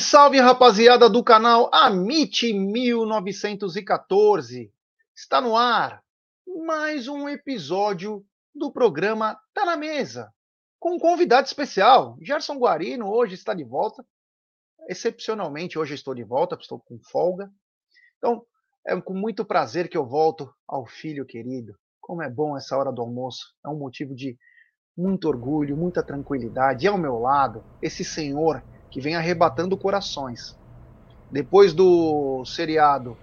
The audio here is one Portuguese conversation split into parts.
Salve, rapaziada do canal Amite 1914. Está no ar mais um episódio do programa Tá na Mesa, com um convidado especial. Gerson Guarino hoje está de volta. Excepcionalmente, hoje estou de volta, estou com folga. Então, é com muito prazer que eu volto ao filho querido. Como é bom essa hora do almoço. É um motivo de muito orgulho, muita tranquilidade. E ao meu lado, esse senhor que vem arrebatando corações. Depois do seriado,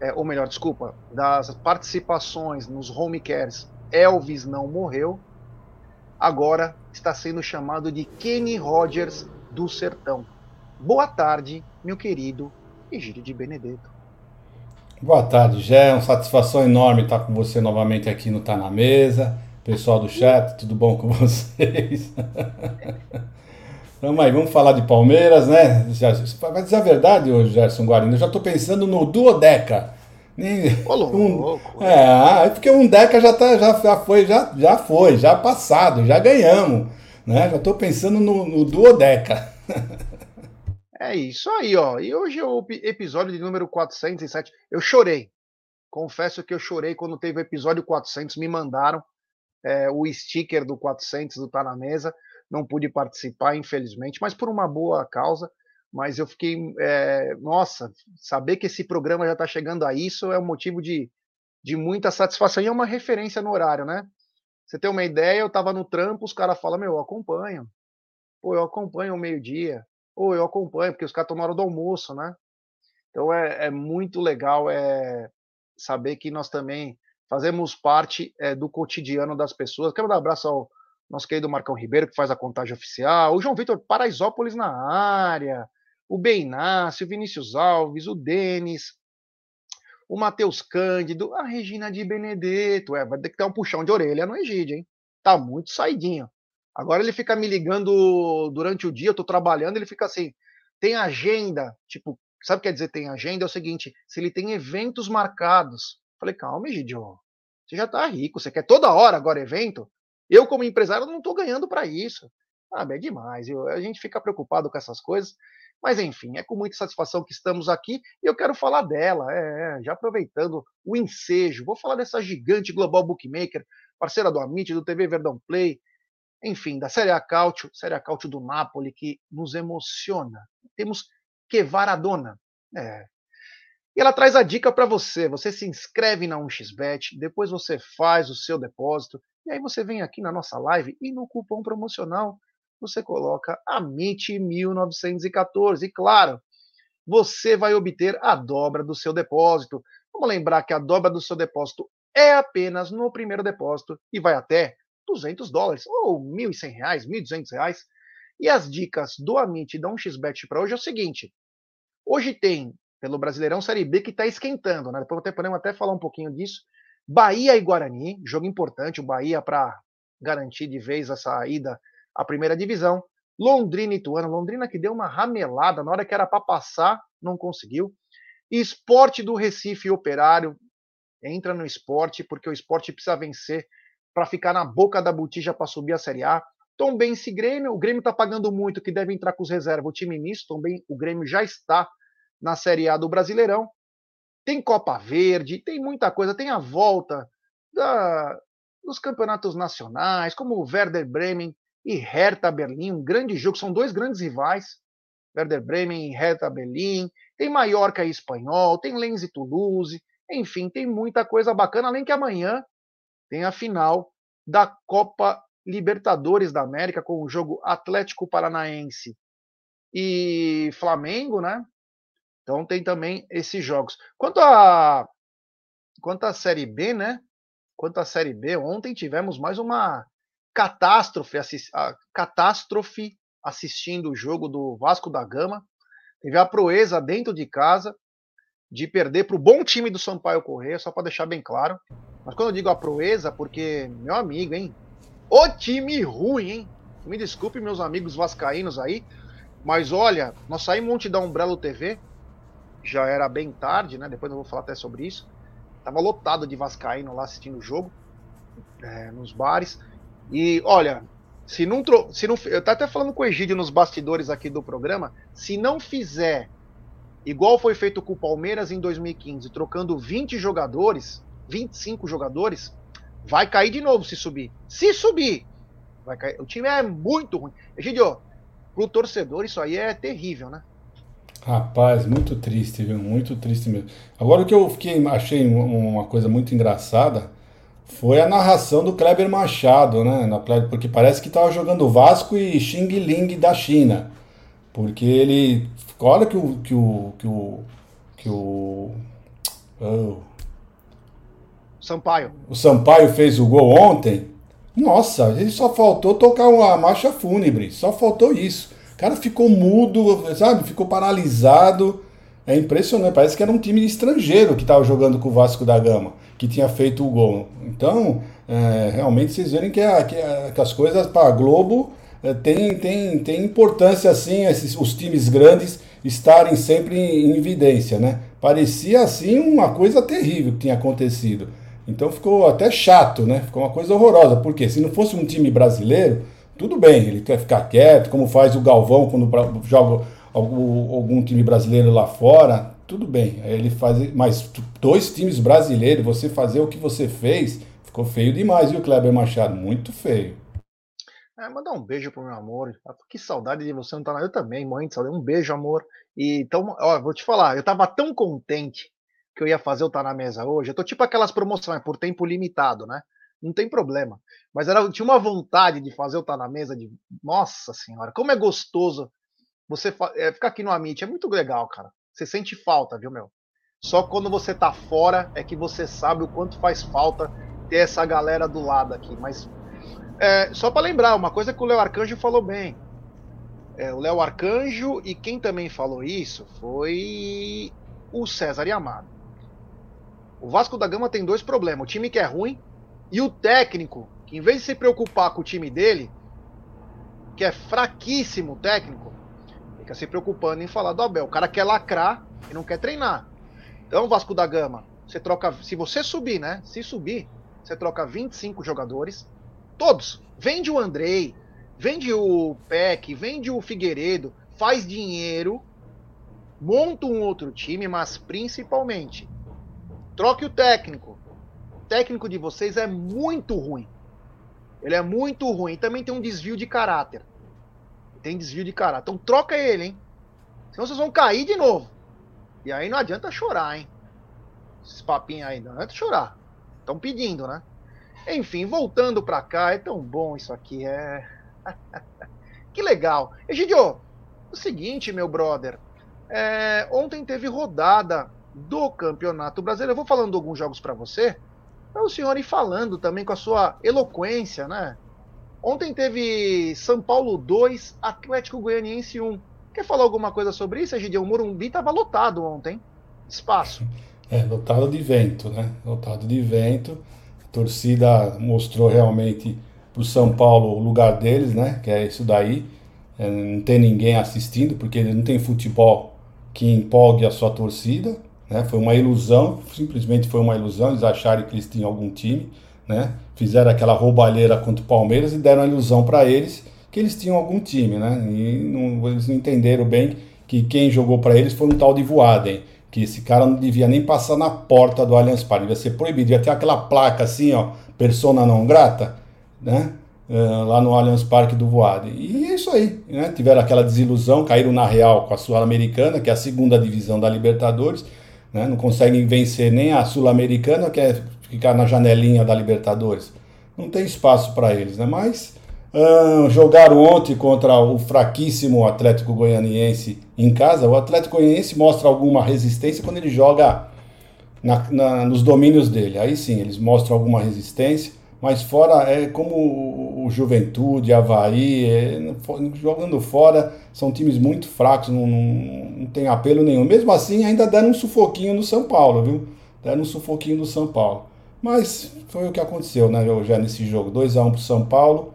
é, ou melhor, desculpa, das participações nos home cares, Elvis não morreu. Agora está sendo chamado de Kenny Rogers do Sertão. Boa tarde, meu querido Egídio de Benedetto. Boa tarde, Gé. É uma satisfação enorme estar com você novamente aqui no Tá na Mesa. Pessoal do chat, tudo bom com vocês? Vamos aí, vamos falar de Palmeiras, né? Vai dizer a verdade hoje, Gerson Guarino. Eu já estou pensando no duodeca. Ô, louco. Um, é, porque um deca já, tá, já, já foi, já, já foi, já passado, já ganhamos. Né? Já estou pensando no, no duodeca. É isso aí, ó. E hoje é o episódio de número 407. Eu chorei. Confesso que eu chorei quando teve o episódio 400. Me mandaram é, o sticker do 400 do Tá na Mesa não pude participar, infelizmente, mas por uma boa causa. Mas eu fiquei, é, nossa, saber que esse programa já está chegando a isso é um motivo de, de muita satisfação e é uma referência no horário, né? Você tem uma ideia, eu estava no trampo, os caras falam, meu, eu acompanho. Pô, eu acompanho o meio-dia. Ou eu acompanho, porque os caras na hora do almoço, né? Então é, é muito legal é, saber que nós também fazemos parte é, do cotidiano das pessoas. Quero dar um abraço ao nosso querido Marcão Ribeiro, que faz a contagem oficial, o João Vitor Paraisópolis na área, o Beinácio, o Vinícius Alves, o Denis, o Matheus Cândido, a Regina de Benedetto. É, vai ter que dar um puxão de orelha no Egídio, hein? Tá muito saidinho. Agora ele fica me ligando durante o dia, eu tô trabalhando, ele fica assim, tem agenda, tipo, sabe o que quer dizer tem agenda? É o seguinte, se ele tem eventos marcados. Falei, calma, Egidio, você já tá rico, você quer toda hora agora evento? Eu, como empresário, não estou ganhando para isso. Ah, é demais. Eu, a gente fica preocupado com essas coisas. Mas, enfim, é com muita satisfação que estamos aqui e eu quero falar dela. É, é, já aproveitando o ensejo, vou falar dessa gigante global bookmaker, parceira do Amit, do TV Verdão Play, enfim, da Série A Cautio, Série A Cautio do Napoli, que nos emociona. Temos que Varadona. É. E ela traz a dica para você. Você se inscreve na 1xBet, depois você faz o seu depósito e aí você vem aqui na nossa live e no cupom promocional você coloca AMIT1914. E claro, você vai obter a dobra do seu depósito. Vamos lembrar que a dobra do seu depósito é apenas no primeiro depósito e vai até 200 dólares ou 1.100 reais, 1.200 reais. E as dicas do Amit da 1xBet para hoje é o seguinte. Hoje tem, pelo Brasileirão Série B, que está esquentando, né? Depois podemos até falar um pouquinho disso. Bahia e Guarani, jogo importante, o Bahia para garantir de vez essa ida à primeira divisão. Londrina e Ituano, Londrina que deu uma ramelada na hora que era para passar, não conseguiu. Esporte do Recife Operário, entra no esporte, porque o esporte precisa vencer para ficar na boca da botija para subir a Série A. Tom Bense Grêmio, o Grêmio está pagando muito, que deve entrar com os reservas, o time misto, também o Grêmio já está na Série A do Brasileirão. Tem Copa Verde, tem muita coisa, tem a volta da, dos campeonatos nacionais, como o Werder Bremen e Hertha Berlim, um grande jogo, são dois grandes rivais, Werder Bremen e Hertha Berlim, tem Mallorca e Espanhol, tem Lens e Toulouse, enfim, tem muita coisa bacana, além que amanhã tem a final da Copa Libertadores da América com o jogo Atlético Paranaense e Flamengo, né? Então tem também esses jogos. Quanto a quanto à Série B, né? Quanto à Série B, ontem tivemos mais uma catástrofe, assist, catástrofe assistindo o jogo do Vasco da Gama. Teve a proeza dentro de casa de perder para o bom time do Sampaio Correia, só para deixar bem claro. Mas quando eu digo a proeza, porque, meu amigo, hein? O time ruim, hein? Me desculpe, meus amigos vascaínos aí, mas olha, nós saímos ontem da Umbrello TV, já era bem tarde, né? Depois eu vou falar até sobre isso. Tava lotado de vascaíno lá assistindo o jogo, é, nos bares. E olha, Se não, se não, eu tá até falando com o Egídio nos bastidores aqui do programa, se não fizer igual foi feito com o Palmeiras em 2015, trocando 20 jogadores, 25 jogadores, vai cair de novo se subir. Se subir, vai cair. O time é muito ruim. Egídio, pro torcedor isso aí é terrível, né? Rapaz, muito triste, viu? Muito triste mesmo. Agora o que eu fiquei, achei uma coisa muito engraçada foi a narração do Kleber Machado, né? Porque parece que estava jogando Vasco e Xing Ling da China. Porque ele. Olha que o. Que o. Que o. Que o oh. Sampaio. O Sampaio fez o gol ontem. Nossa, ele só faltou tocar uma marcha fúnebre. Só faltou isso. Cara ficou mudo, sabe? Ficou paralisado. É impressionante. Parece que era um time estrangeiro que estava jogando com o Vasco da Gama, que tinha feito o gol. Então, é, realmente vocês verem que, a, que, a, que as coisas para a Globo é, tem, tem, tem importância, assim, esses, os times grandes estarem sempre em, em evidência, né? Parecia, assim, uma coisa terrível que tinha acontecido. Então ficou até chato, né? Ficou uma coisa horrorosa. Porque se não fosse um time brasileiro, tudo bem, ele quer ficar quieto, como faz o Galvão quando joga algum, time brasileiro lá fora, tudo bem. Ele faz, mas dois times brasileiros, você fazer o que você fez, ficou feio demais, viu, Kleber Machado? Muito feio. É, mandar um beijo pro meu amor. Que saudade de você não tá na. Eu também, mãe de saudade. Um beijo, amor. E então, ó, vou te falar, eu tava tão contente que eu ia fazer o Tá na Mesa hoje. Eu tô tipo aquelas promoções por tempo limitado, né? Não tem problema. Mas era, tinha uma vontade de fazer o Tá na Mesa de. Nossa senhora, como é gostoso você é, ficar aqui no Amit. É muito legal, cara. Você sente falta, viu, meu? Só quando você tá fora é que você sabe o quanto faz falta ter essa galera do lado aqui. Mas é, só para lembrar, uma coisa que o Léo Arcanjo falou bem. É, o Léo Arcanjo e quem também falou isso foi o César Yamado. O Vasco da Gama tem dois problemas: o time que é ruim e o técnico, que em vez de se preocupar com o time dele, que é fraquíssimo técnico, fica se preocupando em falar do Abel. O cara quer lacrar e não quer treinar. Então, Vasco da Gama, você troca. Se você subir, né? Se subir, você troca 25 jogadores, todos. Vende o Andrei, vende o Peck, vende o Figueiredo, faz dinheiro, monta um outro time, mas principalmente Troque o técnico. O técnico de vocês é muito ruim. Ele é muito ruim. Também tem um desvio de caráter. Tem desvio de caráter. Então troca ele, hein? Senão vocês vão cair de novo. E aí não adianta chorar, hein? Esses papinhos aí, não adianta chorar. Estão pedindo, né? Enfim, voltando pra cá, é tão bom isso aqui, é. que legal. Egidio, o seguinte, meu brother. É, ontem teve rodada do Campeonato Brasileiro. Eu vou falando alguns jogos para você, para o senhor ir falando também com a sua eloquência, né? Ontem teve São Paulo 2, Atlético Goianiense 1. Quer falar alguma coisa sobre isso, Egidio? O Morumbi estava lotado ontem. Espaço. É, lotado de vento, né? Lotado de vento. A torcida mostrou realmente para o São Paulo o lugar deles, né? Que é isso daí. É, não tem ninguém assistindo, porque não tem futebol que empolgue a sua torcida. Né? Foi uma ilusão, simplesmente foi uma ilusão. Eles acharam que eles tinham algum time, né? fizeram aquela roubalheira contra o Palmeiras e deram a ilusão para eles que eles tinham algum time. Né? E não, eles não entenderam bem que quem jogou para eles foi um tal de Voaden, que esse cara não devia nem passar na porta do Allianz Parque, devia ser proibido, devia ter aquela placa assim, ó, persona não grata, né? Uh, lá no Allianz Parque do Voaden. E é isso aí, né? Tiveram aquela desilusão, caíram na Real com a Sul-Americana, que é a segunda divisão da Libertadores, né? Não conseguem vencer nem a Sul-Americana, que é ficar na janelinha da Libertadores. Não tem espaço para eles, né? Mas jogaram ontem contra o fraquíssimo Atlético Goianiense em casa. O Atlético Goianiense mostra alguma resistência quando ele joga na, na, nos domínios dele. Aí sim, eles mostram alguma resistência. Mas fora é como o, Juventude, Havaí, é, jogando fora, são times muito fracos, não, não, não, tem apelo nenhum. Mesmo assim, ainda deram um sufoquinho no São Paulo, viu? Deram um sufoquinho no São Paulo. Mas foi o que aconteceu, né, já nesse jogo. 2x1 um pro São Paulo.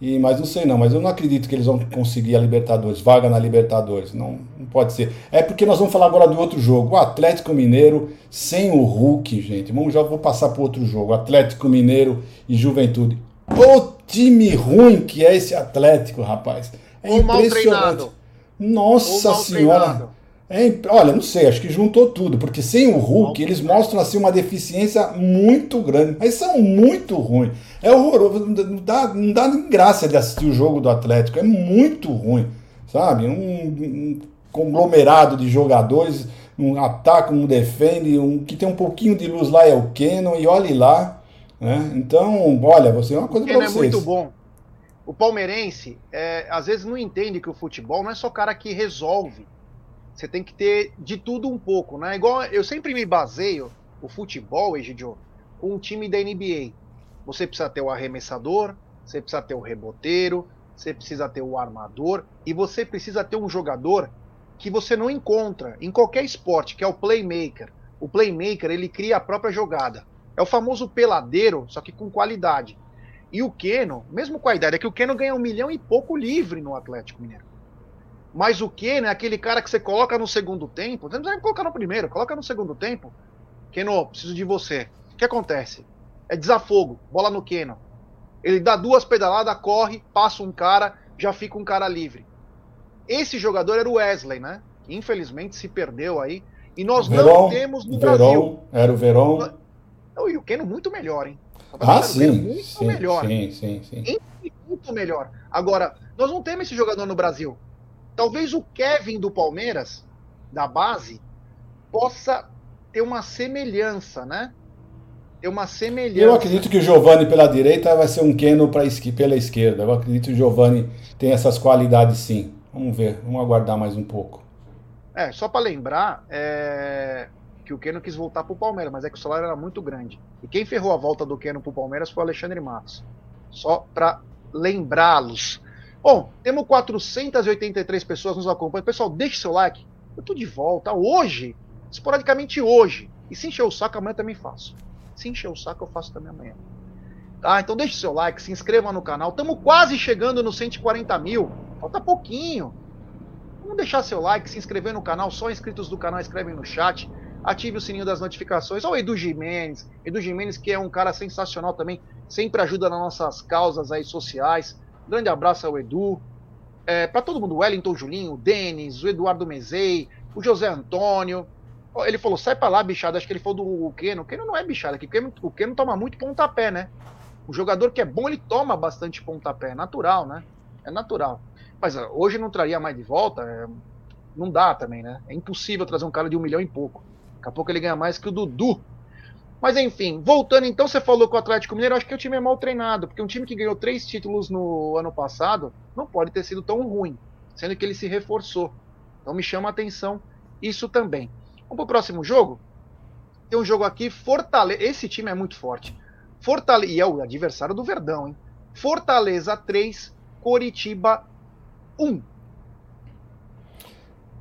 E, mas não sei não, mas eu não acredito que eles vão conseguir a Libertadores, vaga na Libertadores. Não, não pode ser. É porque nós vamos falar agora do outro jogo. O Atlético Mineiro sem o Hulk, gente. Vamos já vou passar para outro jogo. Atlético Mineiro e Juventude. Ô time ruim que é esse Atlético, rapaz. É Ou treinado. Nossa senhora. treinado. É, olha, não sei, acho que juntou tudo, porque sem o Hulk eles mostram assim uma deficiência muito grande, mas são muito ruins. É horroroso, não dá, não dá nem graça de assistir o jogo do Atlético, é muito ruim, sabe? Um, um conglomerado de jogadores, um ataca, um defende, um que tem um pouquinho de luz lá é o Kenon, e olhe lá, né? Então, olha, você é uma coisa pra não é vocês. muito bom. O palmeirense, é, às vezes, não entende que o futebol não é só cara que resolve. Você tem que ter de tudo um pouco, né? Igual eu sempre me baseio o futebol, Egidio, com um time da NBA. Você precisa ter o arremessador, você precisa ter o reboteiro, você precisa ter o armador e você precisa ter um jogador que você não encontra em qualquer esporte, que é o playmaker. O playmaker, ele cria a própria jogada. É o famoso peladeiro, só que com qualidade. E o Keno, mesmo com a idade, é que o Keno ganha um milhão e pouco livre no Atlético Mineiro. Mas o Keno é aquele cara que você coloca no segundo tempo, não precisa colocar no primeiro, coloca no segundo tempo. Keno, preciso de você. O que acontece? É desafogo, bola no Keno. Ele dá duas pedaladas, corre, passa um cara, já fica um cara livre. Esse jogador era o Wesley, né? Que infelizmente se perdeu aí. E nós não temos no Brasil. Era o Verón. Não, E o Keno muito melhor, hein? Ah, Keno sim, muito sim, melhor. sim, sim, sim. muito melhor. Agora, nós não temos esse jogador no Brasil. Talvez o Kevin do Palmeiras, da base, possa ter uma semelhança, né? Ter uma semelhança. Eu acredito que o Giovani pela direita vai ser um Keno pra pela esquerda. Eu acredito que o Giovani tem essas qualidades sim. Vamos ver, vamos aguardar mais um pouco. É, só para lembrar, é, que o Keno quis voltar pro Palmeiras, mas é que o salário era muito grande. E quem ferrou a volta do Keno pro Palmeiras foi o Alexandre Matos. Só para lembrá-los. Bom, temos 483 pessoas nos acompanhando. Pessoal, deixe seu like. Eu tô de volta hoje, esporadicamente hoje. E se encher o saco, amanhã também faço. Se encher o saco, eu faço também amanhã. Tá? Então deixe seu like, se inscreva no canal. Estamos quase chegando nos 140 mil. Falta pouquinho. Vamos deixar seu like, se inscrever no canal. Só inscritos do canal escrevem no chat. Ative o sininho das notificações. Olha o Edu Jimenez. Edu Jimenez, que é um cara sensacional também. Sempre ajuda nas nossas causas aí sociais. Grande abraço ao Edu. É, para todo mundo, Wellington Julinho, o Denis, o Eduardo Mezei, o José Antônio. Ele falou, sai pra lá, bichada. Acho que ele falou do Keno. O Keno não é bichada, aqui. o Keno, toma muito pontapé, né? O jogador que é bom, ele toma bastante pontapé. É natural, né? É natural. Mas hoje não traria mais de volta. é, Não dá também, né? É impossível trazer um cara de um milhão e pouco. Daqui a pouco ele ganha mais que o Dudu. Mas enfim, voltando então, você falou que o Atlético Mineiro, acho que o time é mal treinado, porque um time que ganhou três títulos no ano passado não pode ter sido tão ruim, sendo que ele se reforçou. Então me chama a atenção isso também. Vamos pro próximo jogo? Tem um jogo aqui, Fortaleza. Esse time é muito forte. Fortaleza. E é o adversário do Verdão, hein? Fortaleza 3, Coritiba 1.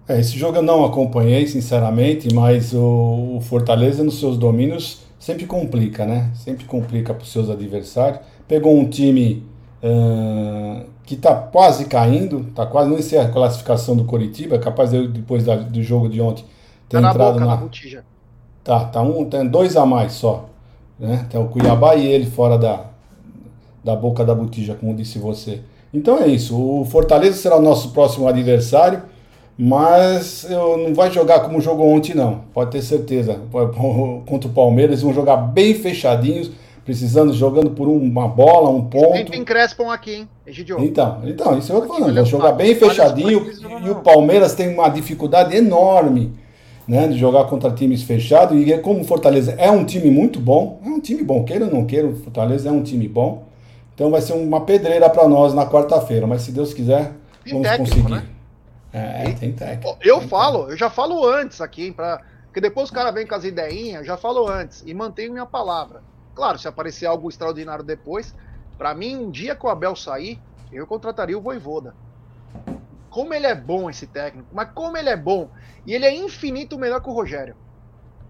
É, esse jogo eu não acompanhei, sinceramente, mas o, o Fortaleza nos seus domínios sempre complica, né? Sempre complica para os seus adversários. Pegou um time ah, que está quase caindo, está quase não sei a classificação do Coritiba, capaz de depois da- do jogo de ontem ter Tá na entrado boca na, da botija. Tá, tá um, tem dois a mais só. Né? Tem o Cuiabá e ele fora da, da boca da botija, como disse você. Então é isso. O Fortaleza será o nosso próximo adversário, mas eu, não vai jogar como jogou ontem, não. Pode ter certeza. Contra o Palmeiras, eles vão jogar bem fechadinhos, precisando, jogando por uma bola, um ponto. tem Crespon aqui, hein? Egidio. Então, então, isso eu tô falando. Vão jogar bem fechadinho e o. Palmeiras tem uma dificuldade enorme né, de jogar contra times fechados. E é como o Fortaleza é um time muito bom, é um time bom, queira ou não queira, o Fortaleza é um time bom. Então vai ser uma pedreira para nós na quarta-feira, mas se Deus quiser, Tem vamos técnico, conseguir. né? É, tem técnico. Ó, Eu Tem falo, eu já falo antes aqui, hein, pra... porque depois os caras vêm com as ideinhas, eu já falo antes e mantenho minha palavra. Claro, se aparecer algo extraordinário depois, pra mim, um dia que o Abel sair, eu contrataria o Voivoda. Como ele é bom esse técnico, mas como ele é bom. E ele é infinito melhor que o Rogério.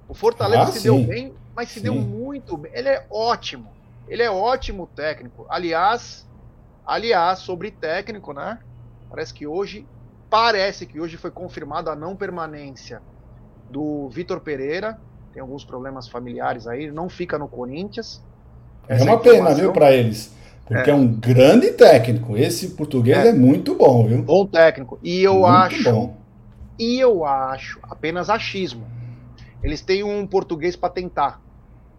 O Fortaleza Ah, se sim. deu bem, mas se Sim. deu muito bem. Ele é ótimo. Ele é ótimo técnico. Aliás, aliás, sobre técnico, né? Parece que hoje, parece que hoje foi confirmada a não permanência do Vitor Pereira. Tem alguns problemas familiares aí, não fica no Corinthians. É uma pena, viu, para eles. Porque é, é um grande técnico. Esse português é, é muito bom, viu? Bom técnico. E eu muito acho. Bom. E eu acho, apenas achismo. Eles têm um português para tentar.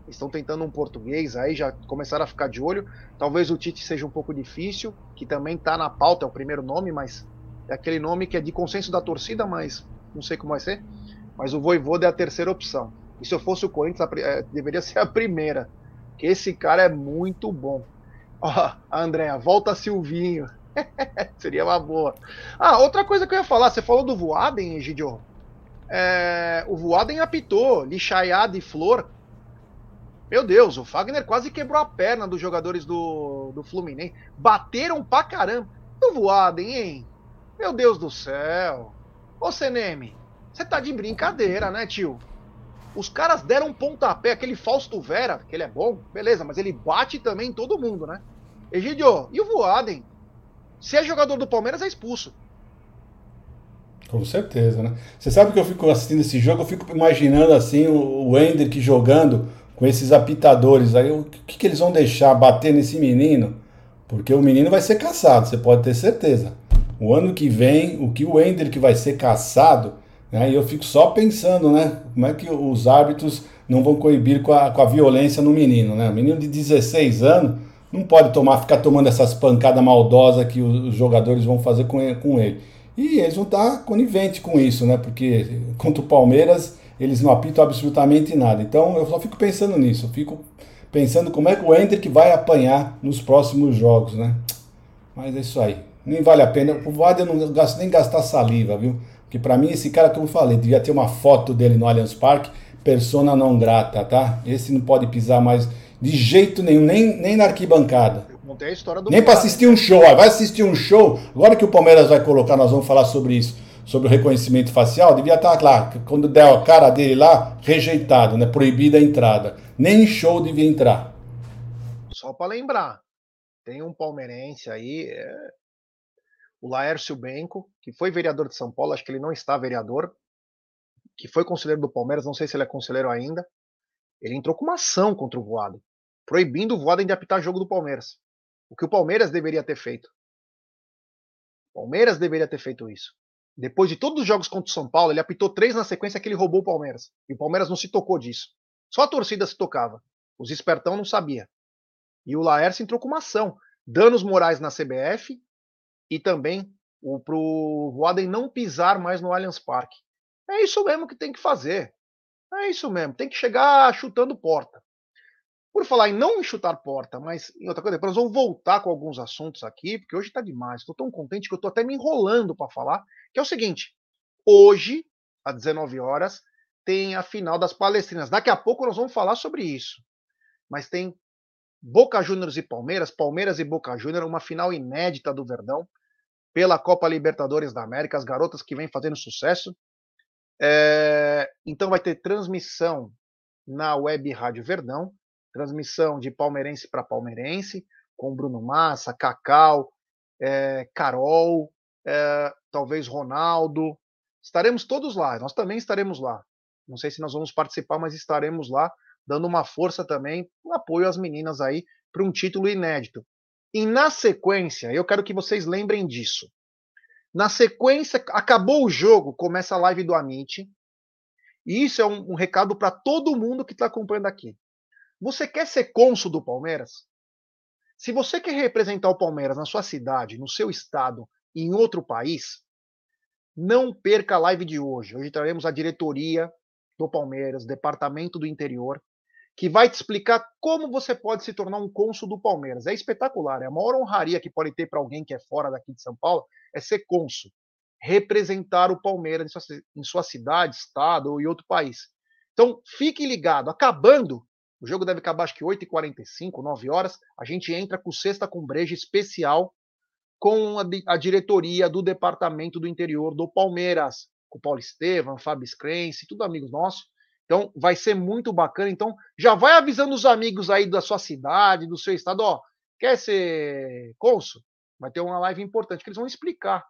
Estão tentando um português aí, já começaram a ficar de olho. Talvez o Tite seja um pouco difícil, que também está na pauta, é o primeiro nome, mas aquele nome que é de consenso da torcida, mas não sei como vai ser. Mas o Voivoda é a terceira opção. E se eu fosse o Corinthians, é, deveria ser a primeira. Que esse cara é muito bom. Ó, Andréa, volta Silvinho. Seria uma boa. Ah, outra coisa que eu ia falar, você falou do Voaden, Egidio. É, o Voaden apitou, lixaiada e flor. Meu Deus, o Fagner quase quebrou a perna dos jogadores do, do Fluminense. Bateram pra caramba. O Voaden, hein? Meu Deus do céu. Ô, Seneme, você tá de brincadeira, né, tio? Os caras deram um pontapé, aquele Fausto Vera, que ele é bom, beleza, mas ele bate também em todo mundo, né? Egidio, e o Voaden? Se é jogador do Palmeiras, é expulso. Com certeza, né? Você sabe que eu fico assistindo esse jogo, eu fico imaginando assim o, o Hendrick jogando com esses apitadores aí, o que, que eles vão deixar bater nesse menino? Porque o menino vai ser caçado, você pode ter certeza. O ano que vem, o que o Hendrick vai ser caçado, né? E eu fico só pensando, né? Como é que os árbitros não vão coibir com a, com a violência no menino, né? O menino de 16 anos não pode tomar, ficar tomando essas pancadas maldosas que os, os jogadores vão fazer com ele, com ele. E eles vão estar coniventes com isso, né? Porque contra o Palmeiras eles não apitam absolutamente nada. Então eu só fico pensando nisso. Eu fico pensando como é que o Hendrick vai apanhar nos próximos jogos, né? Mas é isso aí. Nem vale a pena. O Vader não gasto nem gastar saliva, viu? Porque para mim esse cara, como eu falei, devia ter uma foto dele no Allianz Parque, persona não grata, tá? Esse não pode pisar mais de jeito nenhum, nem, nem na arquibancada. a história do Nem para assistir um show. Vai assistir um show. Agora que o Palmeiras vai colocar, nós vamos falar sobre isso, sobre o reconhecimento facial. Devia estar lá, quando der a cara dele lá, rejeitado, né? Proibida a entrada. Nem em show devia entrar. Só para lembrar, tem um palmeirense aí, é o Laércio Benco, que foi vereador de São Paulo, acho que ele não está vereador, que foi conselheiro do Palmeiras, não sei se ele é conselheiro ainda. Ele entrou com uma ação contra o Voaden, proibindo o Voaden de apitar jogo do Palmeiras. O que o Palmeiras deveria ter feito. O Palmeiras deveria ter feito isso. Depois de todos os jogos contra o São Paulo, ele apitou três na sequência que ele roubou o Palmeiras. E o Palmeiras não se tocou disso. Só a torcida se tocava. Os espertão não sabia. E o Laércio entrou com uma ação. Danos morais na CBF e também para o Voaden não pisar mais no Allianz Parque. É isso mesmo que tem que fazer. É isso mesmo. Tem que chegar chutando porta. Por falar em não chutar porta, mas em outra coisa, nós vamos voltar com alguns assuntos aqui, porque hoje está demais. Estou tão contente que eu estou até me enrolando para falar. Que é o seguinte: hoje, às 19 horas, tem a final das Palestrinas. Daqui a pouco nós vamos falar sobre isso. Mas tem Boca Juniors e Palmeiras, Palmeiras e Boca Juniors, uma final inédita do Verdão pela Copa Libertadores da América, as garotas que vêm fazendo sucesso. É, então vai ter transmissão na Web Rádio Verdão, transmissão de palmeirense para palmeirense, com Bruno Massa, Cacau, é, Carol, é, talvez Ronaldo. Estaremos todos lá, nós também estaremos lá. Não sei se nós vamos participar, mas estaremos lá, dando uma força também, um apoio às meninas aí para um título inédito. E na sequência, eu quero que vocês lembrem disso. Na sequência, acabou o jogo, começa a live do Amit. E isso é um, um recado para todo mundo que está acompanhando aqui. Você quer ser cônsul do Palmeiras? Se você quer representar o Palmeiras na sua cidade, no seu estado, em outro país, não perca a live de hoje. Hoje teremos a diretoria do Palmeiras, departamento do interior, que vai te explicar como você pode se tornar um cônsul do Palmeiras. É espetacular, é a maior honraria que pode ter para alguém que é fora daqui de São Paulo, é ser cônsul, representar o Palmeiras em sua, em sua cidade, estado ou em outro país. Então, fique ligado, acabando, o jogo deve acabar acho que 8h45, 9 horas, a gente entra com sexta com breja especial com a, a, diretoria do departamento do interior do Palmeiras, com o Paulo Estevam, Fábio Scrense, tudo amigos nossos, então vai ser muito bacana. Então já vai avisando os amigos aí da sua cidade, do seu estado, ó, quer ser cônsul? Vai ter uma live importante que eles vão explicar.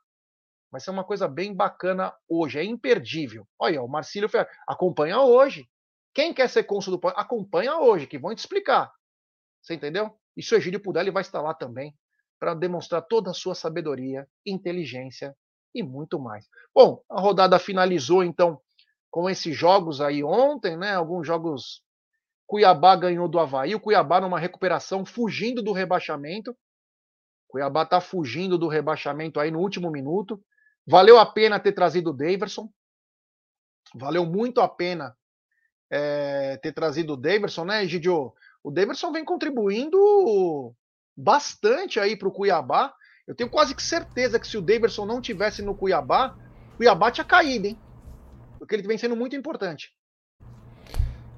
Vai ser uma coisa bem bacana hoje, é imperdível. Olha, o Marcílio acompanha hoje. Quem quer ser cônsul do acompanha hoje, que vão te explicar. Você entendeu? E se o Egídio puder, ele vai estar lá também para demonstrar toda a sua sabedoria, inteligência e muito mais. Bom, a rodada finalizou então com esses jogos aí ontem, né? Alguns jogos. Cuiabá ganhou do Havaí, o Cuiabá numa recuperação, fugindo do rebaixamento. Cuiabá está fugindo do rebaixamento aí no último minuto. Valeu a pena ter trazido o Daverson. Valeu muito a pena é, ter trazido o Daverson, né, Gidio? O Daverson vem contribuindo bastante aí para o Cuiabá. Eu tenho quase que certeza que se o Daverson não tivesse no Cuiabá, o Cuiabá tinha caído, hein? Porque ele vem sendo muito importante.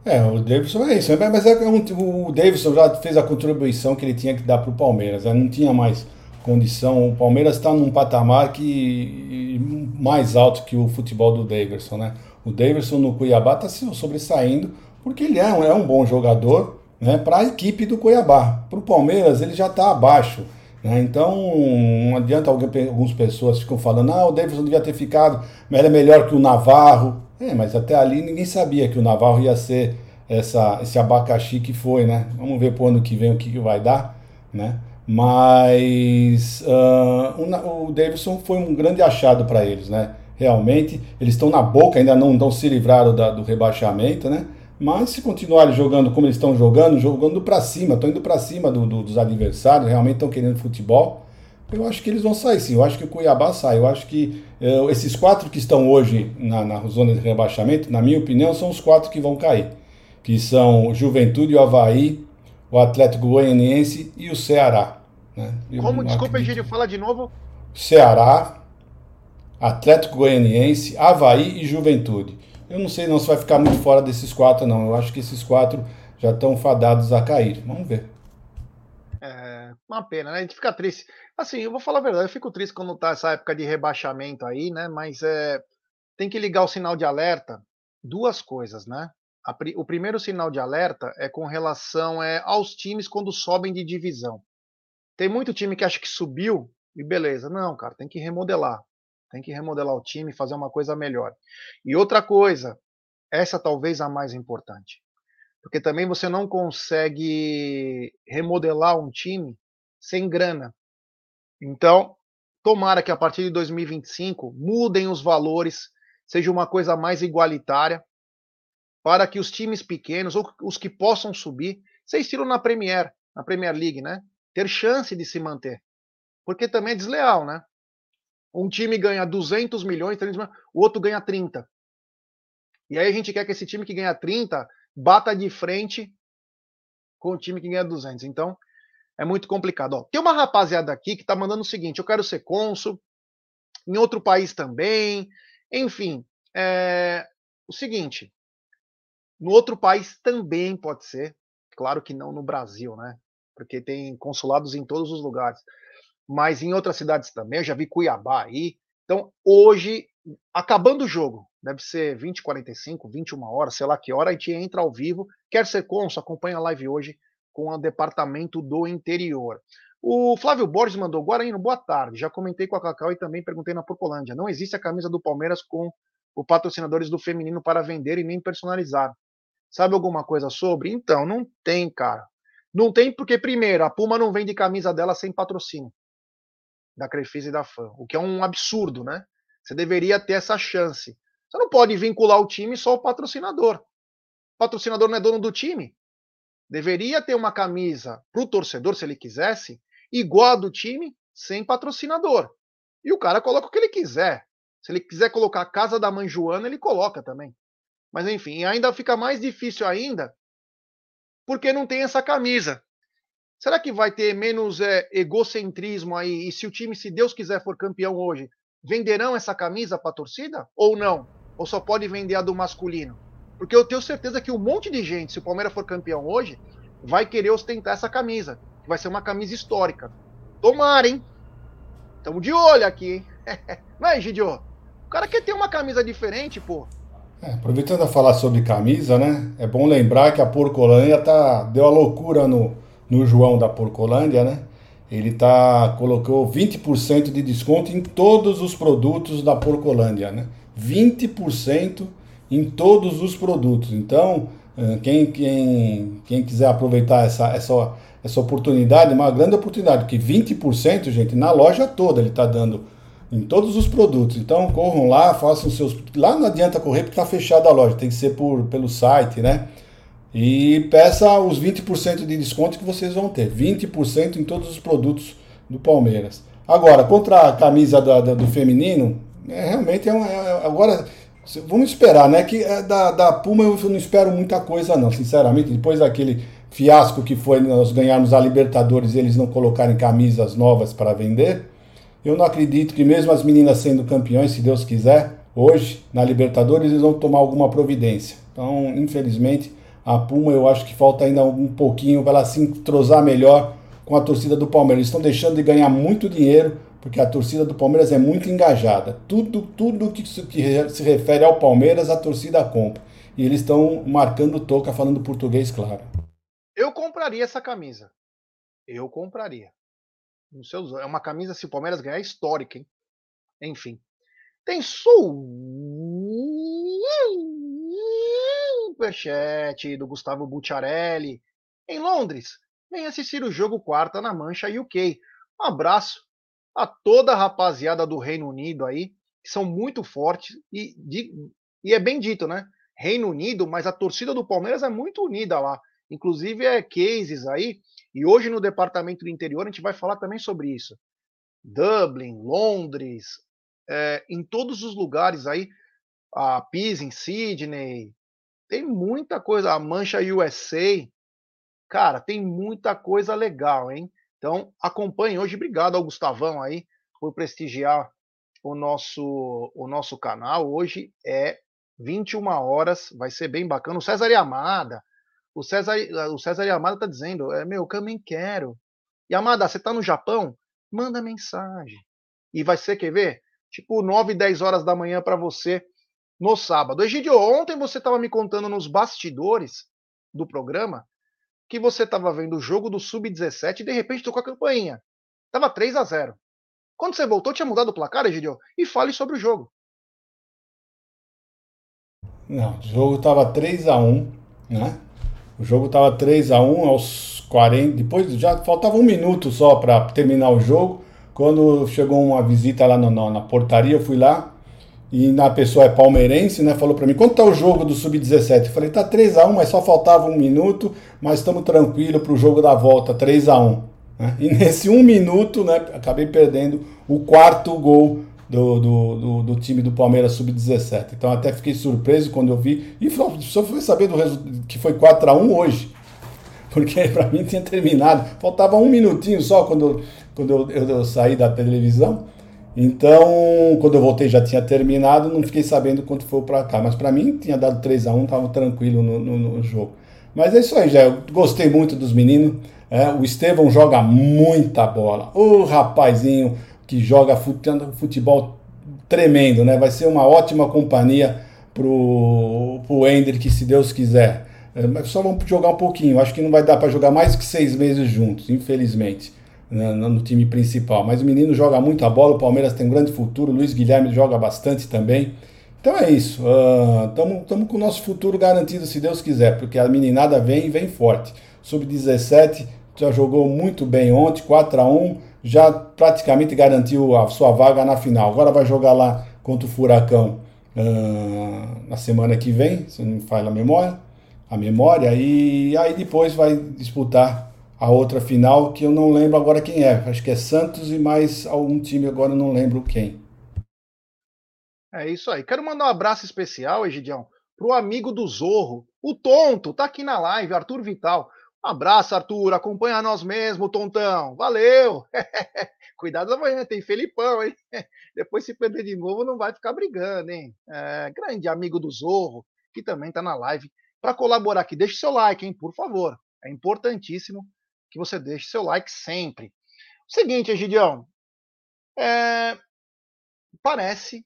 É, o Davidson é isso. Mas é um, o Davidson já fez a contribuição que ele tinha que dar para o Palmeiras. Né? Não tinha mais condição. O Palmeiras está num patamar que mais alto que o futebol do Davidson, né? O Davidson no Cuiabá está se sobressaindo porque ele é um, é um bom jogador né, para a equipe do Cuiabá. Para o Palmeiras ele já está abaixo. Né? Então não adianta alguém, algumas pessoas ficam falando, ah, o Davidson devia ter ficado, mas ele é melhor que o Navarro. É, mas até ali ninguém sabia que o Navarro ia ser essa, esse abacaxi que foi, né? Vamos ver para o ano que vem o que, que vai dar, né? Mas uh, o, o Davidson foi um grande achado para eles, né? Realmente, eles estão na boca, ainda não, não se livraram da, do rebaixamento, né? Mas se continuarem jogando como eles estão jogando, jogando para cima, estão indo para cima do, do, dos adversários, realmente estão querendo futebol, eu acho que eles vão sair sim. Eu acho que o Cuiabá sai. Eu acho que uh, esses quatro que estão hoje na, na, zona de rebaixamento, na minha opinião, são os quatro que vão cair. Que são Juventude, o Havaí, o Atlético Goianiense e o Ceará. Né? Como? Desculpa, Egídio, fala de novo. Ceará, Atlético Goianiense, Havaí e Juventude. Eu não sei não se vai ficar muito fora desses quatro, não. Eu acho que esses quatro já estão fadados a cair. Vamos ver. É uma pena, né? A gente fica triste. Assim, eu vou falar a verdade, eu fico triste quando tá essa época de rebaixamento aí, né? Mas é, tem que ligar o sinal de alerta. Duas coisas, né? A, o primeiro sinal de alerta é com relação é, aos times quando sobem de divisão. Tem muito time que acha que subiu e beleza. Não, cara, tem que remodelar. Tem que remodelar o time, fazer uma coisa melhor. E outra coisa, essa talvez a mais importante. Porque também você não consegue remodelar um time sem grana. Então, tomara que a partir de 2025 mudem os valores, seja uma coisa mais igualitária, para que os times pequenos, ou os que possam subir, se estilo na Premier, na Premier League, né? Ter chance de se manter. Porque também é desleal, né? Um time ganha 200 milhões, 300 milhões, o outro ganha 30. E aí a gente quer que esse time que ganha 30 bata de frente com o time que ganha 200. Então, é muito complicado. Ó, tem uma rapaziada aqui que está mandando o seguinte: eu quero ser cônsul, em outro país também. Enfim, é, o seguinte: no outro país também pode ser, claro que não no Brasil, né? Porque tem consulados em todos os lugares, mas em outras cidades também. Eu já vi Cuiabá aí. Então, hoje, acabando o jogo, deve ser 20, 45, 21 horas, sei lá que hora, a gente entra ao vivo. Quer ser cônsul? Acompanha a live hoje com o Departamento do Interior. O Flávio Borges mandou, Guarino, boa tarde. Já comentei com a Cacau e também perguntei na Porcolândia. Não existe a camisa do Palmeiras com os patrocinadores do feminino para vender e nem personalizar. Sabe alguma coisa sobre? Então, não tem, cara. Não tem porque, primeiro, a Puma não vende camisa dela sem patrocínio da Crefisa e da Fã, o que é um absurdo, né? Você deveria ter essa chance. Você não pode vincular o time só ao patrocinador. O patrocinador não é dono do time. Deveria ter uma camisa para o torcedor, se ele quisesse, igual a do time, sem patrocinador. E o cara coloca o que ele quiser. Se ele quiser colocar a casa da mãe Joana, ele coloca também. Mas enfim, ainda fica mais difícil ainda porque não tem essa camisa. Será que vai ter menos é, egocentrismo aí? E se o time, se Deus quiser, for campeão hoje, venderão essa camisa para a torcida? Ou não? Ou só pode vender a do masculino? Porque eu tenho certeza que um monte de gente, se o Palmeiras for campeão hoje, vai querer ostentar essa camisa. Que vai ser uma camisa histórica. Tomara, hein? Tamo de olho aqui, hein? Não é, Gidio? O cara quer ter uma camisa diferente, pô. É, aproveitando a falar sobre camisa, né? É bom lembrar que a Porcolândia tá, deu a loucura no, no João da Porcolândia, né? Ele tá, colocou 20% de desconto em todos os produtos da Porcolândia, né? 20% em todos os produtos. Então, eh, quem, quem, quem quiser aproveitar essa, essa, essa oportunidade, uma grande oportunidade, porque 20%, gente, na loja toda ele está dando em todos os produtos. Então corram lá, façam seus. Lá não adianta correr porque está fechada a loja, tem que ser por, pelo site, né? E peça os 20% de desconto que vocês vão ter. 20% em todos os produtos do Palmeiras. Agora, contra a camisa da, da, do feminino, é, realmente é, um, é, agora vamos esperar, né? Que é, da, da Puma eu não espero muita coisa, não, sinceramente. Depois daquele fiasco que foi nós ganharmos a Libertadores e eles não colocarem camisas novas para vender, eu não acredito que mesmo as meninas sendo campeões, se Deus quiser, hoje na Libertadores eles vão tomar alguma providência. Então, infelizmente, a Puma eu acho que falta ainda um pouquinho para ela se entrosar melhor com a torcida do Palmeiras. Eles estão deixando de ganhar muito dinheiro porque a torcida do Palmeiras é muito engajada. Tudo, tudo que se refere ao Palmeiras, a torcida compra. E eles estão marcando toca, falando português, claro. Eu compraria essa camisa. Eu compraria. É uma camisa, se o Palmeiras ganhar, histórica, hein? Enfim. Tem superchat do Gustavo Bucciarelli. Em Londres, vem assistir o jogo quarta na Mancha UK. Um abraço a toda a rapaziada do Reino Unido aí, que são muito fortes e, de, e é bem dito, né? Reino Unido, mas a torcida do Palmeiras é muito unida lá. Inclusive é cases aí, e hoje no departamento do interior a gente vai falar também sobre isso. Dublin, Londres, é, em todos os lugares aí, a Pisa em Sydney, tem muita coisa, a Mancha USA, cara, tem muita coisa legal, hein? Então, acompanhe hoje. Obrigado ao Gustavão aí por prestigiar o nosso, o nosso canal. Hoje é 21 horas, vai ser bem bacana. O César Yamada, o César, o César Yamada tá dizendo, é meu, eu também quero. Yamada, você tá no Japão? Manda mensagem. E vai ser, quer ver? Tipo 9, 10 horas da manhã para você no sábado. Egidio, ontem você estava me contando nos bastidores do programa que você estava vendo o jogo do Sub-17 e de repente tocou a campainha. Tava 3 a 0 Quando você voltou, tinha mudado o placar, Egidio? E fale sobre o jogo. Não, o jogo tava 3 a 1 né? O jogo tava 3 a 1 aos 40. Depois já faltava um minuto só para terminar o jogo. Quando chegou uma visita lá no, no, na portaria, eu fui lá, e na pessoa é palmeirense, né? Falou para mim, quanto tá o jogo do Sub-17? Eu falei, tá 3 a 1 mas só faltava um minuto, mas estamos tranquilo para o jogo da volta, 3 a 1 né? E nesse um minuto, né, acabei perdendo o quarto gol do, do, do, do time do Palmeiras Sub-17. Então até fiquei surpreso quando eu vi, e só fui saber do que foi 4 a 1 hoje. Porque para mim tinha terminado. Faltava um minutinho só quando, quando eu, eu, eu saí da televisão. Então, quando eu voltei já tinha terminado, não fiquei sabendo quanto foi para cá. Mas para mim tinha dado 3 a 1 estava tranquilo no, no, no, jogo. Mas é isso aí, já. Eu gostei muito dos meninos. É, o Estevão joga muita bola. O rapazinho que joga futebol tremendo, né? Vai ser uma ótima companhia pro, pro Hendrick, se Deus quiser. É, mas só vamos jogar um pouquinho. Acho que não vai dar para jogar mais que seis meses juntos, infelizmente né, no time principal. Mas o menino joga muito a bola, o Palmeiras tem um grande futuro, o Luiz Guilherme joga bastante também. Então é isso, estamos uh, com o nosso futuro garantido, se Deus quiser, porque a meninada vem e vem forte. Sub-17 já jogou muito bem ontem, 4 a 1 já praticamente garantiu a sua vaga na final. Agora vai jogar lá contra o Furacão uh, na semana que vem, se não me falha a memória, a memória, e aí depois vai disputar a outra final, que eu não lembro agora quem é. Acho que é Santos e mais algum time, agora não lembro quem. É isso aí. Quero mandar um abraço especial, Egidião, pro amigo do Zorro, o Tonto, tá aqui na live, Arthur Vital. Um abraço, Arthur. Acompanha nós mesmo, Tontão. Valeu! Cuidado amanhã, tem Felipão, hein? Depois, se perder de novo, não vai ficar brigando, hein? É, grande amigo do Zorro, que também tá na live. Para colaborar aqui, deixe seu like, hein? Por favor. É importantíssimo que você deixe seu like sempre. O seguinte, Egidião, é, parece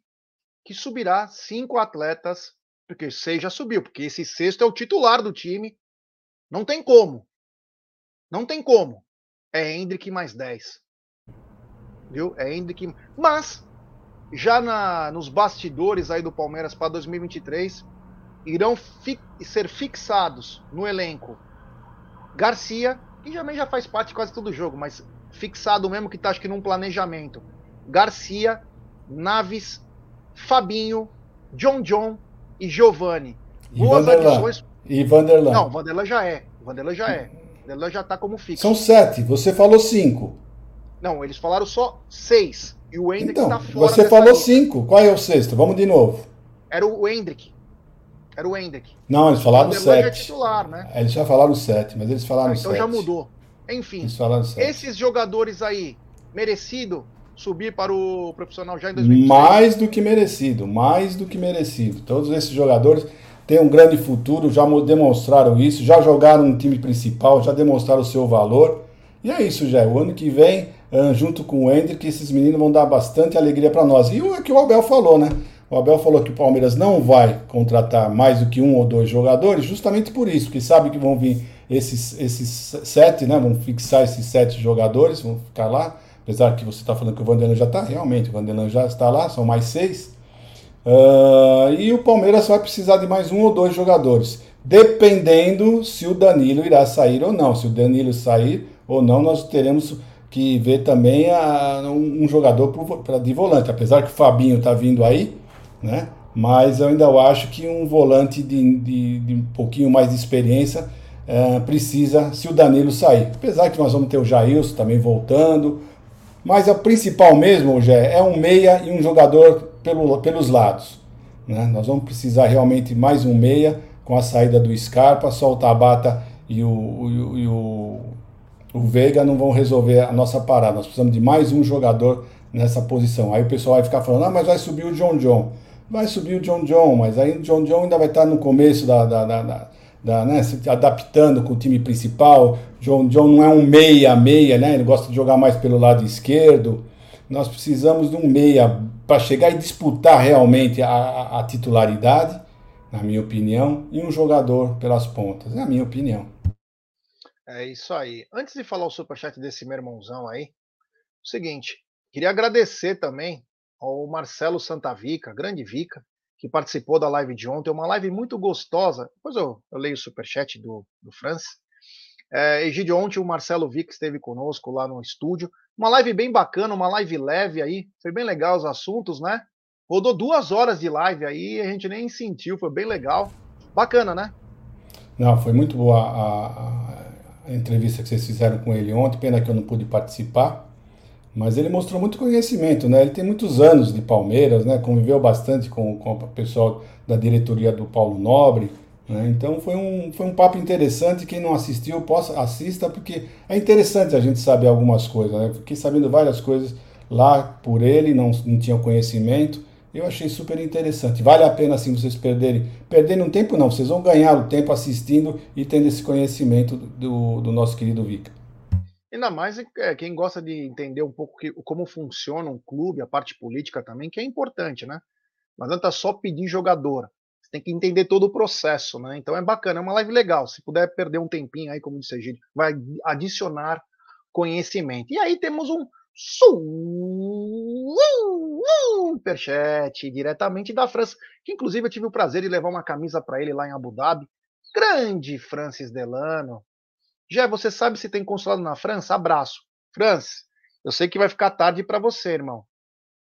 que subirá cinco atletas, porque seis já subiu, porque esse sexto é o titular do time. Não tem como. Não tem como. É Hendrick mais 10. Viu? É Hendrick. Mas, já na, nos bastidores aí do Palmeiras para 2023, irão fi ser fixados no elenco Garcia, que também já faz parte de quase todo jogo, mas fixado mesmo que tá acho que num planejamento. Garcia, Naves, Fabinho, John John e Giovanni. Boas adições. E Vanderlan. Não, Vanderlan já é. Vanderlan já é. Vanderlan já tá como fixo. São sete, você falou cinco. Não, eles falaram só seis. E o Hendrick então, tá fora. Você falou lista. cinco. Qual é o sexto? Vamos de novo. Era o Hendrick. Era o Hendrick. Não, eles falaram o sete. É titular, né? Eles já falaram sete, mas eles falaram ah, então sete. Então já mudou. Enfim, esses jogadores aí, merecido subir para o profissional já em 2016? Mais do que merecido, mais do que merecido. Todos esses jogadores têm um grande futuro, já demonstraram isso, já jogaram no time principal, já demonstraram o seu valor. E é isso, já. O ano que vem, junto com o Hendrick, esses meninos vão dar bastante alegria para nós. E o que o Abel falou, né? O Abel falou que o Palmeiras não vai contratar mais do que um ou dois jogadores, justamente por isso, porque sabe que vão vir esses, esses sete, né? Vamos fixar esses sete jogadores, vão ficar lá. Apesar que você está falando que o Vanderlan já está, realmente, o Vanderlan já está lá, são mais seis. Uh, e o Palmeiras vai precisar de mais um ou dois jogadores, dependendo se o Danilo irá sair ou não. Se o Danilo sair ou não, nós teremos que ver também a, um, um jogador pra, de volante. Apesar que o Fabinho está vindo aí, né? Mas eu ainda acho que um volante de, de, de um pouquinho mais de experiência é, precisa se o Danilo sair. Apesar que nós vamos ter o Jailson também voltando. Mas o principal mesmo, Gé, é um meia e um jogador pelo, pelos lados. Né? Nós vamos precisar realmente mais um meia com a saída do Scarpa, só o Tabata e o, o, e o Veiga não vão resolver a nossa parada. Nós precisamos de mais um jogador nessa posição. Aí o pessoal vai ficar falando, ah, mas vai subir o John John. Vai subir o John John, mas aí o John John ainda vai estar no começo da, da, da da, né, se adaptando com o time principal. John John não é um meia-meia, né? Ele gosta de jogar mais pelo lado esquerdo. Nós precisamos de um meia para chegar e disputar realmente a, a, titularidade, na minha opinião, e um jogador pelas pontas, na minha opinião. É isso aí. Antes de falar o superchat desse meu irmãozão aí, o seguinte, queria agradecer também ao Marcelo Santavica, grande Vica, que participou da live de ontem, uma live muito gostosa. Depois eu, eu leio o superchat do, do Francis. É, e de ontem o Marcelo Vick esteve conosco lá no estúdio. Uma live bem bacana, uma live leve aí. Foi bem legal os assuntos, né? Rodou duas horas de live aí a gente nem sentiu, foi bem legal. Bacana, né? Não, foi muito boa a, a, entrevista que vocês fizeram com ele ontem. Pena que eu não pude participar. Mas ele mostrou muito conhecimento, né? Ele tem muitos anos de Palmeiras, né? Conviveu bastante com, com o pessoal da diretoria do Paulo Nobre. Né? Então foi um, foi um papo interessante. Quem não assistiu, possa assista, porque é interessante a gente saber algumas coisas. Né? Fiquei sabendo várias coisas lá por ele, não, não tinha conhecimento. Eu achei super interessante. Vale a pena assim vocês perderem. Perderem um tempo não, vocês vão ganhar o tempo assistindo e tendo esse conhecimento do, do nosso querido Vika. Ainda mais é, quem gosta de entender um pouco que, como funciona um clube, a parte política também, que é importante, né? Não adianta só pedir jogador. Você tem que entender todo o processo, né? Então é bacana, é uma live legal. Se puder perder um tempinho aí, como disse a gente, vai adicionar conhecimento. E aí temos um superchat diretamente da França, que inclusive eu tive o prazer de levar uma camisa para ele lá em Abu Dhabi. Grande Francis Delano, já você sabe se tem consulado na França? Abraço. Francis, eu sei que vai ficar tarde para você, irmão.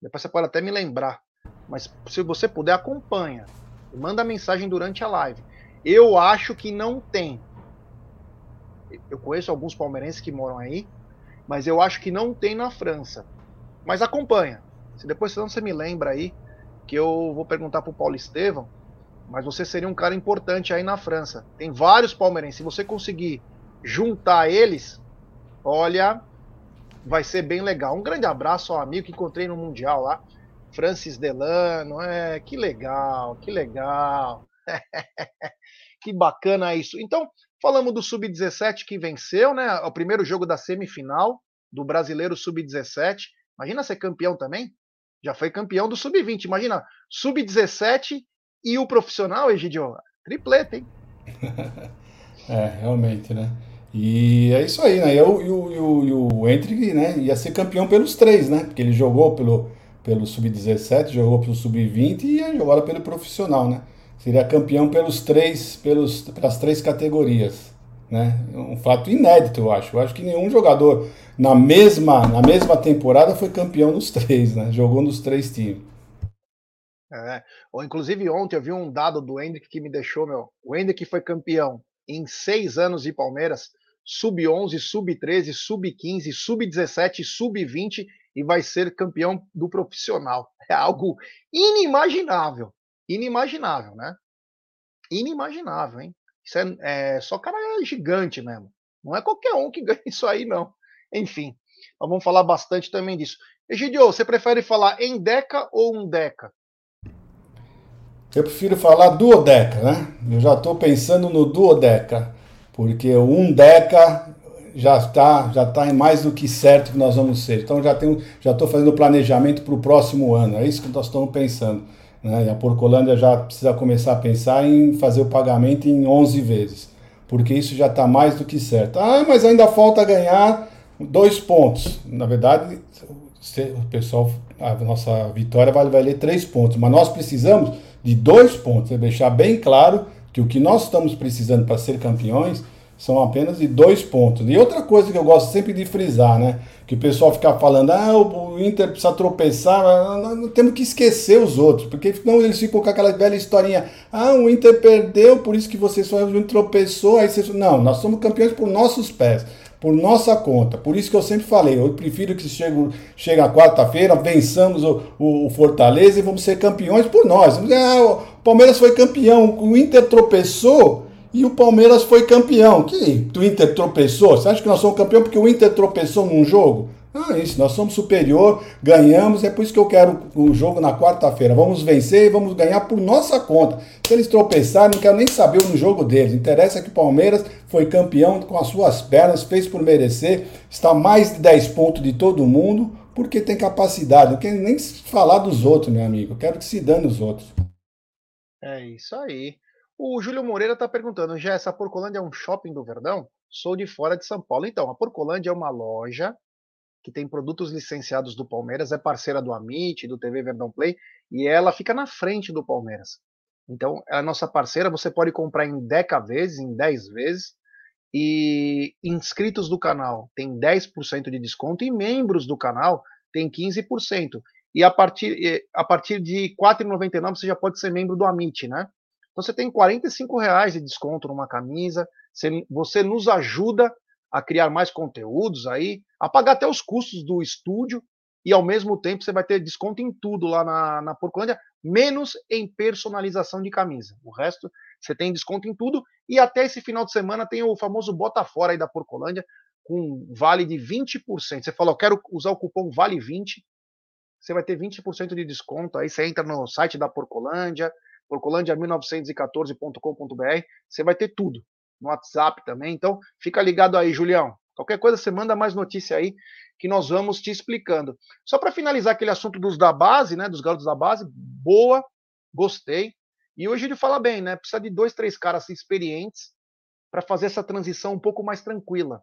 Depois você pode até me lembrar. Mas se você puder, acompanha. Manda mensagem durante a live. Eu acho que não tem. Eu conheço alguns palmeirenses que moram aí, mas eu acho que não tem na França. Mas acompanha. Se depois senão você me lembra aí, que eu vou perguntar pro Paulo Estevão, mas você seria um cara importante aí na França. Tem vários palmeirenses. Se você conseguir juntar eles, olha, vai ser bem legal. Um grande abraço ao amigo que encontrei no Mundial lá, Francis Delano. É, que legal, que legal. que bacana isso. Então, falamos do Sub-17 que venceu, né? O primeiro jogo da semifinal do Brasileiro Sub-17. Imagina ser campeão também? Já foi campeão do Sub-20. Imagina, Sub-17 e o profissional, Egidio. Tripleta, hein? é, realmente, né? E é isso aí, né? E o, o, e o Hendrick né, ia ser campeão pelos três, né? Porque ele jogou pelo, pelo Sub-17, jogou pelo Sub-20 e agora pelo profissional, né? Seria campeão pelos três, pelos, pelas três categorias. Né? Um fato inédito, eu acho. Eu acho que nenhum jogador na mesma, na mesma temporada foi campeão dos três, né? Jogou nos três times. É. Ou, inclusive, ontem eu vi um dado do Hendrick que me deixou, meu. O Hendrick foi campeão em seis anos de Palmeiras, sub-11, sub-13, sub-15, sub-17, sub-20 e vai ser campeão do profissional. É algo inimaginável. Inimaginável, né? Inimaginável, hein? Isso é, é só cara gigante mesmo. Não é qualquer um que ganha isso aí, não. Enfim, nós vamos falar bastante também disso. Egidio, você prefere falar em deca ou um deca? Eu prefiro falar duodeca, né? Eu já estou pensando no duodeca, porque um deca já está já tá em mais do que certo que nós vamos ser. Então já tenho, já estou fazendo o planejamento para o próximo ano. É isso que nós estamos pensando. Né? E a Porcolândia já precisa começar a pensar em fazer o pagamento em 11 vezes, porque isso já está mais do que certo. Ah, mas ainda falta ganhar dois pontos. Na verdade, o pessoal, a nossa vitória vai valer três pontos, mas nós precisamos de dois pontos. Deixar bem claro que o que nós estamos precisando para ser campeões são apenas de dois pontos. E outra coisa que eu gosto sempre de frisar, né? Que o pessoal fica falando, ah, o Inter precisa tropeçar, nós temos que esquecer os outros, porque senão eles ficam com aquela velha historinha, ah, o Inter perdeu, por isso que você só tropeçou, aí você... Não, nós somos campeões por nossos pés por nossa conta. Por isso que eu sempre falei, eu prefiro que chegue, chegue a quarta-feira, vençamos o, o, Fortaleza e vamos ser campeões por nós. Ah, o Palmeiras foi campeão, o Inter tropeçou e o Palmeiras foi campeão. Que o Inter tropeçou? Você acha que nós somos campeão porque o Inter tropeçou num jogo? Ah, isso, nós somos superior, ganhamos, é por isso que eu quero o jogo na quarta-feira. Vamos vencer e vamos ganhar por nossa conta. Se eles tropeçarem, não quero nem saber no jogo deles. Interessa que o Palmeiras foi campeão com as suas pernas, fez por merecer, está mais de 10 pontos de todo mundo, porque tem capacidade. Não quero nem falar dos outros, meu amigo. Eu quero que se dane os outros. É isso aí. O Júlio Moreira está perguntando: já essa Porcolândia é um shopping do Verdão? Sou de fora de São Paulo. Então, a Porcolândia é uma loja que tem produtos licenciados do Palmeiras, é parceira do Amit, do TV Verdão Play, e ela fica na frente do Palmeiras. Então, é a nossa parceira, você pode comprar em 10 vezes, em 10 vezes, e inscritos do canal tem 10% de desconto, e membros do canal tem 15%. E a partir, a partir de R$ 4,99 você já pode ser membro do Amit, né? Então você tem R$ reais de desconto numa camisa, você, você nos ajuda a criar mais conteúdos aí, a pagar até os custos do estúdio e ao mesmo tempo você vai ter desconto em tudo lá na, na Porcolândia, menos em personalização de camisa. O resto você tem desconto em tudo e até esse final de semana tem o famoso bota fora aí da Porcolândia com vale de 20%. Você fala, eu quero usar o cupom vale 20, você vai ter 20% de desconto. Aí você entra no site da Porcolândia, porcolândia1914.com.br, você vai ter tudo no WhatsApp também. Então, fica ligado aí, Julião. Qualquer coisa você manda mais notícia aí que nós vamos te explicando. Só para finalizar aquele assunto dos da base, né, dos garotos da base, boa, gostei. E hoje ele fala bem, né? Precisa de dois, três caras experientes para fazer essa transição um pouco mais tranquila.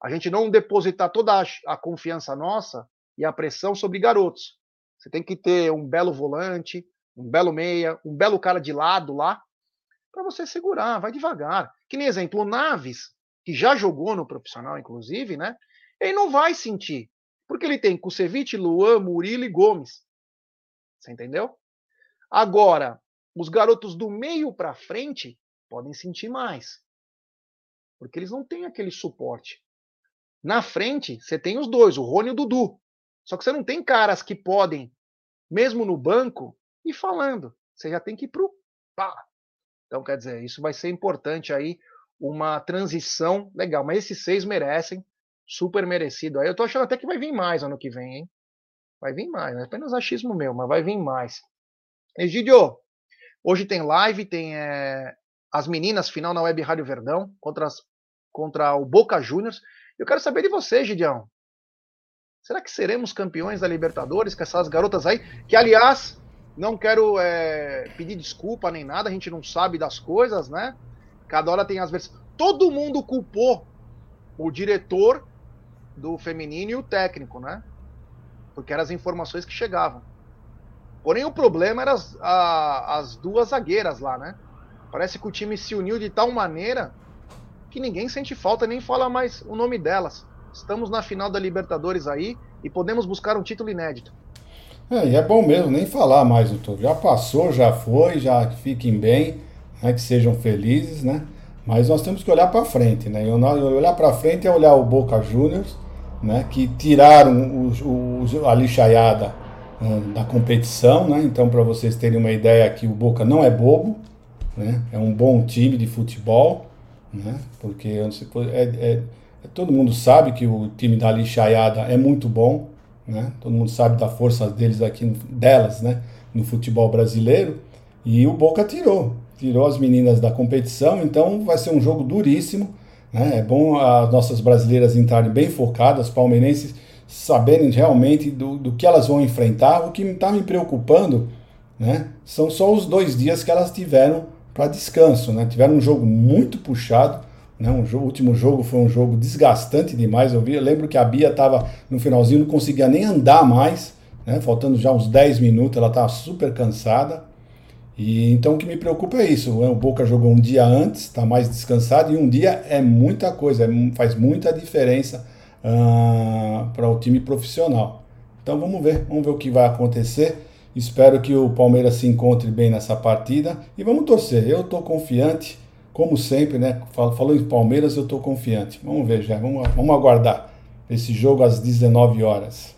A gente não depositar toda a, a confiança nossa e a pressão sobre garotos. Você tem que ter um belo volante, um belo meia, um belo cara de lado lá, para você segurar, vai devagar. Que nem exemplo, o Naves, que já jogou no profissional, inclusive, né? Ele não vai sentir. Porque ele tem Kusevich, Luan, Murilo e Gomes. Você entendeu? Agora, os garotos do meio para frente podem sentir mais. Porque eles não têm aquele suporte. Na frente, você tem os dois, o Rony e o Dudu. Só que você não tem caras que podem, mesmo no banco, ir falando. Você já tem que ir pro pá, então, quer dizer, isso vai ser importante aí, uma transição legal. Mas esses seis merecem, super merecido. Aí eu tô achando até que vai vir mais ano que vem, hein? Vai vir mais, é apenas achismo meu, mas vai vir mais. Egidio, hoje tem live, tem é, as meninas final na Web Rádio Verdão contra, as, contra o Boca Juniors. Eu quero saber de você, Gidião. Será que seremos campeões da Libertadores com essas garotas aí? Que, aliás, não quero é, pedir desculpa nem nada, a gente não sabe das coisas, né? Cada hora tem as versões. Todo mundo culpou o diretor do feminino e o técnico, né? Porque eram as informações que chegavam. Porém, o problema eram as, a, as duas zagueiras lá, né? Parece que o time se uniu de tal maneira que ninguém sente falta nem fala mais o nome delas. Estamos na final da Libertadores aí e podemos buscar um título inédito. É, e é bom mesmo nem falar mais, doutor. Já passou, já foi, já fiquem bem, né, que sejam felizes, né? Mas nós temos que olhar para frente, né? E olhar para frente é olhar o Boca Juniors, né? Que tiraram os, os, a lixaiada da competição, né? Então, para vocês terem uma ideia, que o Boca não é bobo, né? É um bom time de futebol, né? Porque é, é, todo mundo sabe que o time da lixaiada é muito bom, né? Todo mundo sabe da força deles aqui, delas, né? No futebol brasileiro. E o Boca tirou, tirou as meninas da competição, então vai ser um jogo duríssimo. Né? É bom as nossas brasileiras entrarem bem focadas, palmeirenses saberem realmente do, do que elas vão enfrentar. O que está me preocupando né, são só os dois dias que elas tiveram para descanso. Né? Tiveram um jogo muito puxado. Né? Um jogo, o último jogo foi um jogo desgastante demais. Eu, vi, eu lembro que a Bia estava no finalzinho, não conseguia nem andar mais, né? faltando já uns 10 minutos, ela estava super cansada. E então o que me preocupa é isso. O Boca jogou um dia antes, está mais descansado, e um dia é muita coisa, é, faz muita diferença uh, para o time profissional. Então vamos ver, vamos ver o que vai acontecer. Espero que o Palmeiras se encontre bem nessa partida e vamos torcer. Eu estou confiante, como sempre, né? Falou em Palmeiras, eu estou confiante. Vamos ver, já, vamos, vamos aguardar esse jogo às 19 horas.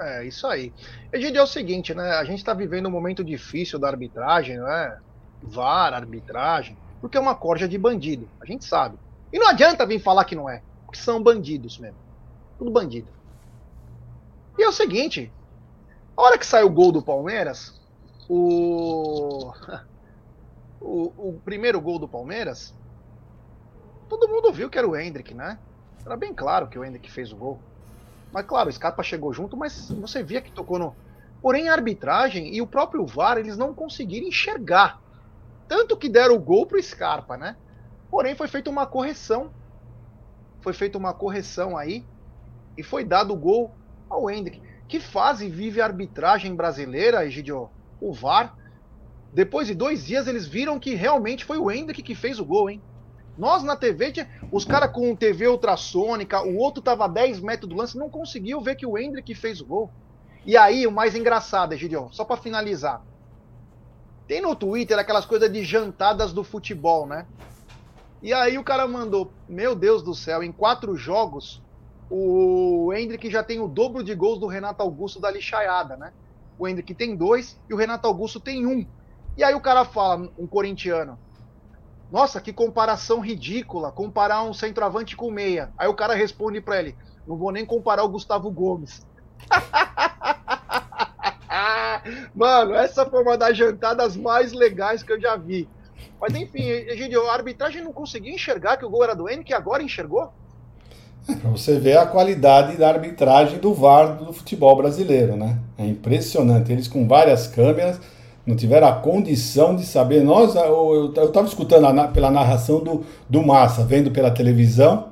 É, isso aí. Egidio, é o seguinte, né? A gente está vivendo um momento difícil da arbitragem, né? VAR, arbitragem, porque é uma corja de bandido, a gente sabe. E não adianta vir falar que não é, porque são bandidos mesmo. Tudo bandido. E é o seguinte, a hora que sai o gol do Palmeiras, o... o, o primeiro gol do Palmeiras, todo mundo viu que era o Hendrick, né? Era bem claro que o Hendrick fez o gol. Mas claro, o Scarpa chegou junto, mas você via que tocou no. Porém, a arbitragem e o próprio VAR, eles não conseguiram enxergar. Tanto que deram o gol pro Scarpa, né? Porém, foi feita uma correção. Foi feita uma correção aí. E foi dado o gol ao Hendrick. Que fase vive a arbitragem brasileira, Egidio? O VAR. Depois de dois dias, eles viram que realmente foi o Hendrick que fez o gol, hein? Nós na TV, os caras com TV ultrassônica, o outro tava a 10 metros do lance, não conseguiu ver que o Hendrick fez o gol. E aí, o mais engraçado, Gideon, só para finalizar. Tem no Twitter aquelas coisas de jantadas do futebol, né? E aí o cara mandou, meu Deus do céu, em quatro jogos, o Hendrick já tem o dobro de gols do Renato Augusto da lixaiada, né? O Hendrick tem dois e o Renato Augusto tem um. E aí o cara fala, um corintiano, nossa, que comparação ridícula, comparar um centroavante com meia. Aí o cara responde para ele: Não vou nem comparar o Gustavo Gomes. Mano, essa foi uma das jantadas mais legais que eu já vi. Mas enfim, Egidio, a arbitragem não conseguia enxergar que o gol era do N, que agora enxergou? Para você ver a qualidade da arbitragem do VAR do futebol brasileiro, né? É impressionante. Eles com várias câmeras não tiveram a condição de saber. Nós, eu estava escutando a, pela narração do, do Massa, vendo pela televisão,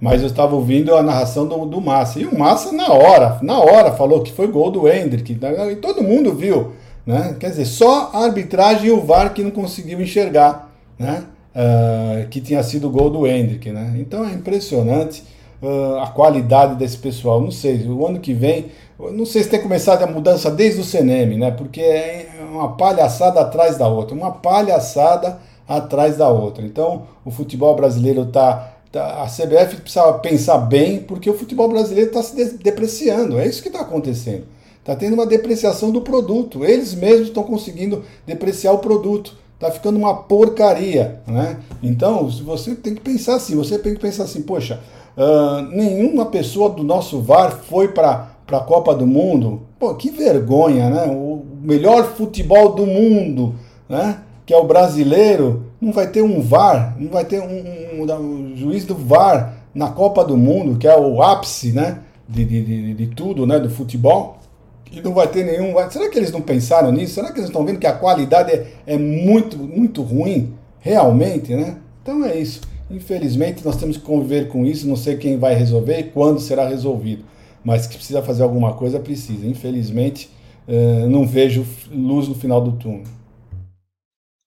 mas eu estava ouvindo a narração do, do Massa. E o Massa, na hora, na hora, falou que foi gol do Hendrick. Né? E todo mundo viu. Né? Quer dizer, só a arbitragem e o VAR que não conseguiu enxergar né? Uh, que tinha sido gol do Hendrick. Né? Então é impressionante uh, a qualidade desse pessoal. Não sei, o ano que vem não sei se tem começado a mudança desde o CNM, né? Porque é uma palhaçada atrás da outra, uma palhaçada atrás da outra. Então, o futebol brasileiro está tá, a CBF precisava pensar bem, porque o futebol brasileiro está se depreciando. É isso que está acontecendo. Está tendo uma depreciação do produto. Eles mesmos estão conseguindo depreciar o produto. Está ficando uma porcaria, né? Então, você tem que pensar assim. Você tem que pensar assim, poxa, uh, nenhuma pessoa do nosso VAR foi para a Copa do Mundo. Pô, que vergonha, né? O melhor futebol do mundo, né? Que é o brasileiro, não vai ter um VAR, não vai ter um, um, um, juiz do VAR na Copa do Mundo, que é o ápice, né? De, de, de, de tudo, né? Do futebol. E não vai ter nenhum. Será que eles não pensaram nisso? Será que eles estão vendo que a qualidade é, é muito, muito ruim? Realmente, né? Então é isso. Infelizmente, nós temos que conviver com isso. Não sei quem vai resolver e quando será resolvido mas que precisa fazer alguma coisa, precisa. Infelizmente, uh, não vejo luz no final do túnel.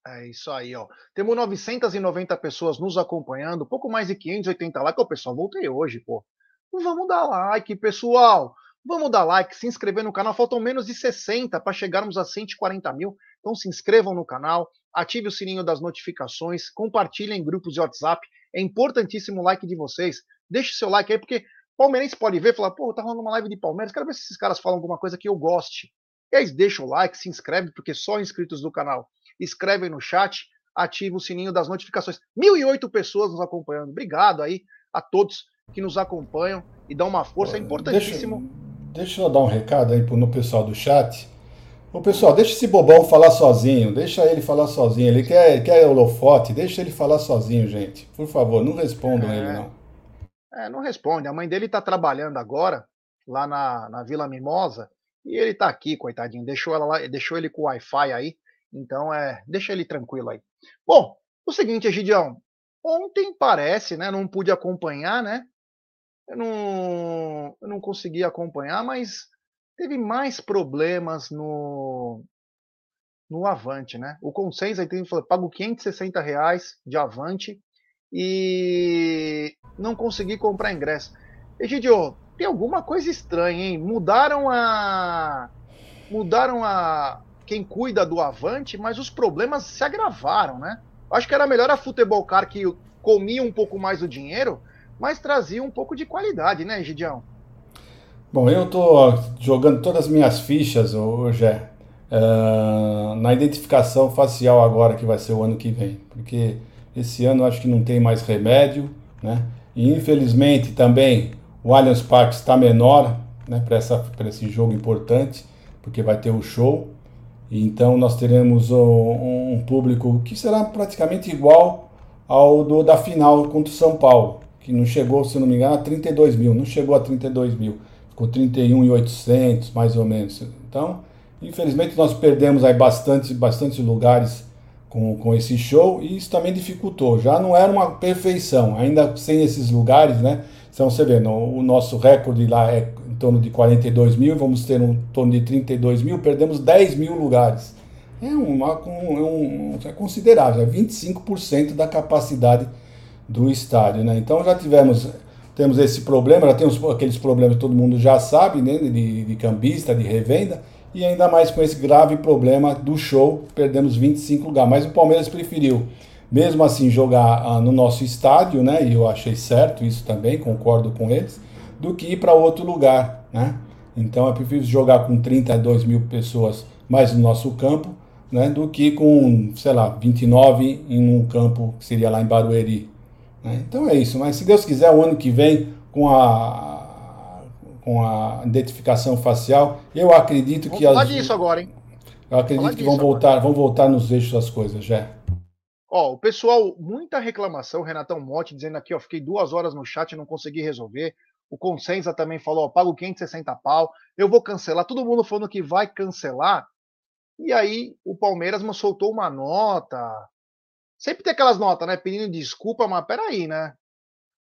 É isso aí, ó. Temos 990 pessoas nos acompanhando, pouco mais de 580 likes. Ô, pessoal, voltei hoje, pô. Vamos dar like, pessoal. Vamos dar like, se inscrever no canal. Faltam menos de 60 para chegarmos a 140 mil. Então se inscrevam no canal, ative o sininho das notificações, compartilhem em grupos de WhatsApp. É importantíssimo o like de vocês. Deixe seu like aí, porque palmeirense pode ver e falar, pô, tá rolando uma live de Palmeiras, quero ver se esses caras falam alguma coisa que eu goste. E aí deixa o like, se inscreve, porque só inscritos do canal escrevem no chat, ativa o sininho das notificações. 1.008 pessoas nos acompanhando. Obrigado aí a todos que nos acompanham e dão uma força, é importantíssimo. Deixa, deixa eu dar um recado aí no pessoal do chat. Ô pessoal, deixa esse bobão falar sozinho, deixa ele falar sozinho. Ele quer, quer holofote, deixa ele falar sozinho, gente. Por favor, não respondam é, ele, não. É, não responde. A mãe dele está trabalhando agora, lá na, na Vila Mimosa, e ele está aqui, coitadinho. Deixou, ela lá, deixou ele com o Wi-Fi aí. Então, é, deixa ele tranquilo aí. Bom, o seguinte, Egidião. Ontem parece, né? Não pude acompanhar, né? Eu não, eu não consegui acompanhar, mas teve mais problemas no, no Avante, né? O Consenso aí tem falou, pago 560 reais de Avante e não consegui comprar ingresso. Egidio, tem alguma coisa estranha, hein? Mudaram a mudaram a quem cuida do Avante, mas os problemas se agravaram, né? Acho que era melhor a Futebol Car que comia um pouco mais o dinheiro, mas trazia um pouco de qualidade, né, Gidião? Bom, eu estou jogando todas as minhas fichas, hoje uh, na identificação facial agora, que vai ser o ano que vem. Porque esse ano acho que não tem mais remédio, né? E infelizmente também o Allianz Parque está menor né, para esse jogo importante, porque vai ter o show. Então nós teremos um, um, público que será praticamente igual ao do, da final contra o São Paulo, que não chegou, se não me engano, a 32 mil, não chegou a 32 mil, ficou 31.800 mais ou menos. Então, infelizmente nós perdemos aí bastante, bastante lugares com, com esse show e isso também dificultou. Já não era uma perfeição, ainda sem esses lugares, né? Então você vê, no, o nosso recorde lá é em torno de 42 mil, vamos ter um torno de 32 mil, perdemos 10 mil lugares. É, uma, um, é um, é considerável, é 25% da capacidade do estádio. Né? Então já tivemos temos esse problema, já temos aqueles problemas que todo mundo já sabe, né? de, de cambista, de revenda, e ainda mais com esse grave problema do show, perdemos 25 lugares. Mas o Palmeiras preferiu, mesmo assim, jogar ah, no nosso estádio, né? e eu achei certo isso também, concordo com eles do que ir para outro lugar, né? Então é prefiro jogar com 32 mil pessoas mais no nosso campo, né? Do que com, sei lá, 29 em um campo que seria lá em Barueri. Né? Então é isso. Mas se Deus quiser, o ano que vem, com a com a identificação facial, eu acredito Vamos que falar as, disso agora, hein? Eu acredito que vão voltar, agora. vão voltar nos eixos das coisas, já. Ó, o pessoal, muita reclamação, Renatão Motti dizendo aqui, ó, fiquei duas horas no chat e não consegui resolver. O Consensa também falou, ó, pago 560 pau, eu vou cancelar. Todo mundo falando que vai cancelar. E aí o Palmeiras soltou uma nota. Sempre tem aquelas notas, né? Pedindo desculpa, mas peraí, né?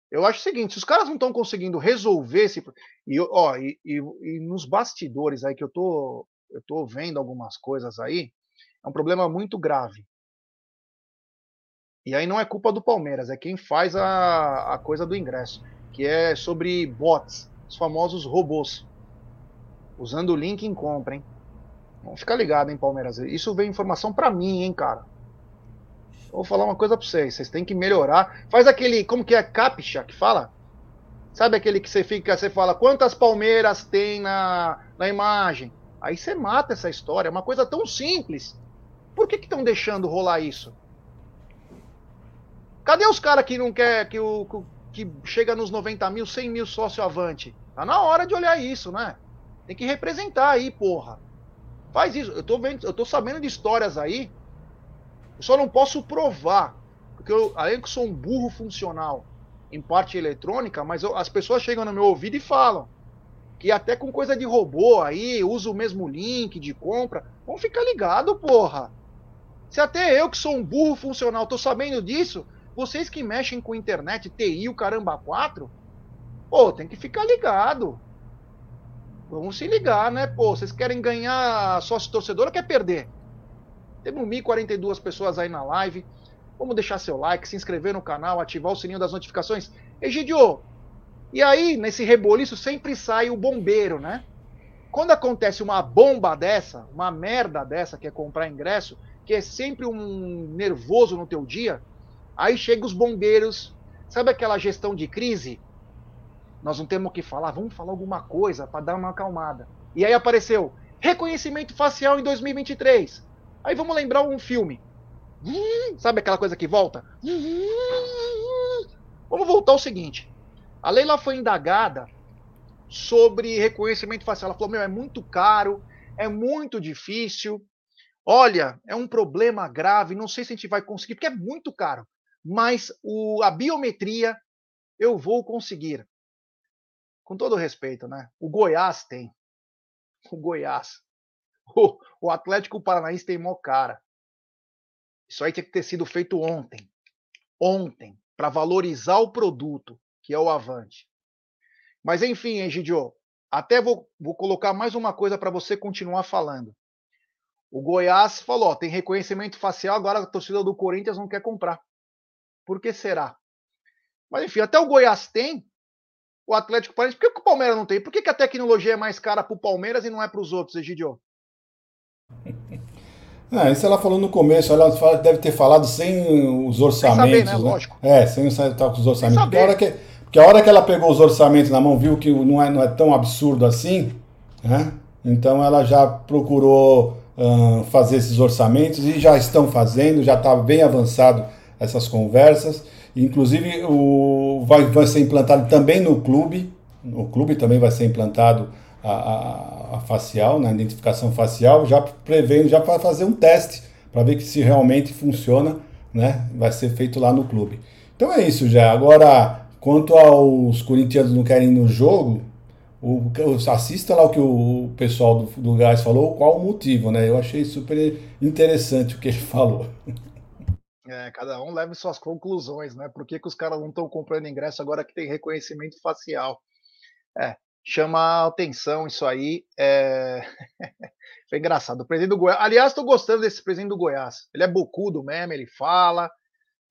Eu acho o seguinte, se os caras não estão conseguindo resolver esse. E, ó, e, e, e, nos bastidores aí que eu tô, eu tô vendo algumas coisas aí, é um problema muito grave. E aí não é culpa do Palmeiras, é quem faz a, a coisa do ingresso que é sobre bots, os famosos robôs. Usando o link em compra, hein? Vamos ficar ligado, hein, Palmeiras? Isso vem informação para mim, hein, cara? Vou falar uma coisa para vocês, vocês têm que melhorar. Faz aquele, como que é, captcha que fala? Sabe aquele que você fica, você fala, quantas palmeiras tem na, na imagem? Aí você mata essa história, é uma coisa tão simples. Por que estão deixando rolar isso? Cadê os caras que não quer que o, que chega nos 90 mil, 100 mil sócio avante. Tá na hora de olhar isso, né? Tem que representar aí, porra. Faz isso. Eu tô, vendo, eu tô sabendo de histórias aí. Eu só não posso provar. Porque eu, além que sou um burro funcional em parte eletrônica, mas eu, as pessoas chegam no meu ouvido e falam que até com coisa de robô aí, usa o mesmo link de compra. Vamos ficar ligado, porra. Se até eu que sou um burro funcional tô sabendo disso, vocês que mexem com internet, TI, o caramba 4, pô, tem que ficar ligado. Vamos se ligar, né? Pô, vocês querem ganhar sócio torcedor ou quer perder? Temos 1.042 pessoas aí na live. Vamos deixar seu like, se inscrever no canal, ativar o sininho das notificações. Egidio, e aí, nesse reboliço, sempre sai o bombeiro, né? Quando acontece uma bomba dessa, uma merda dessa, que é comprar ingresso, que é sempre um nervoso no teu dia, aí chega os bombeiros, sabe aquela gestão de crise? Nós não temos o que falar, vamos falar alguma coisa para dar uma acalmada. E aí apareceu reconhecimento facial em 2023. Aí vamos lembrar um filme. Sabe aquela coisa que volta? Vamos voltar ao seguinte. A Leila foi indagada sobre reconhecimento facial. Ela falou: Meu, é muito caro, é muito difícil. Olha, é um problema grave. Não sei se a gente vai conseguir, porque é muito caro. Mas o, a biometria eu vou conseguir. Com todo respeito, né? O Goiás tem. O Goiás. O, Atlético Paranaense tem mó cara. Isso aí tinha que ter sido feito ontem. Ontem, para valorizar o produto, que é o Avante. Mas enfim, Egidio, até vou, vou colocar mais uma coisa para você continuar falando. O Goiás falou: ó, tem reconhecimento facial, agora a torcida do Corinthians não quer comprar. Por que será? Mas enfim, até o Goiás tem, o Atlético Paranaense. Por que, que o Palmeiras não tem? Por que, que a tecnologia é mais cara para o Palmeiras e não é para os outros, Egidio? Ah, isso ela falou no começo, ela deve ter falado sem os orçamentos. Sem saber, né? né? Lógico. É, sem estar com os orçamentos. Porque a, hora que, porque a hora que ela pegou os orçamentos na mão, viu que não é, não é tão absurdo assim, né? Então ela já procurou uh, fazer esses orçamentos e já estão fazendo, já está bem avançado essas conversas. Inclusive o, vai, vai ser implantado também no clube, no clube também vai ser implantado a, a, a facial, na né, identificação facial, já prevendo, já para fazer um teste, para ver que se realmente funciona, né? Vai ser feito lá no clube. Então é isso já. Agora, quanto aos corintianos não querem ir no jogo, o, assista lá o que o pessoal do, do Gás falou, qual o motivo, né? Eu achei super interessante o que ele falou. É, cada um leve suas conclusões, né? Por que, que os caras não estão comprando ingresso agora que tem reconhecimento facial? É, chama atenção isso aí. É... Foi engraçado. O presidente do Goiás. Aliás, estou gostando desse presidente do Goiás. Ele é bocudo mesmo, ele fala,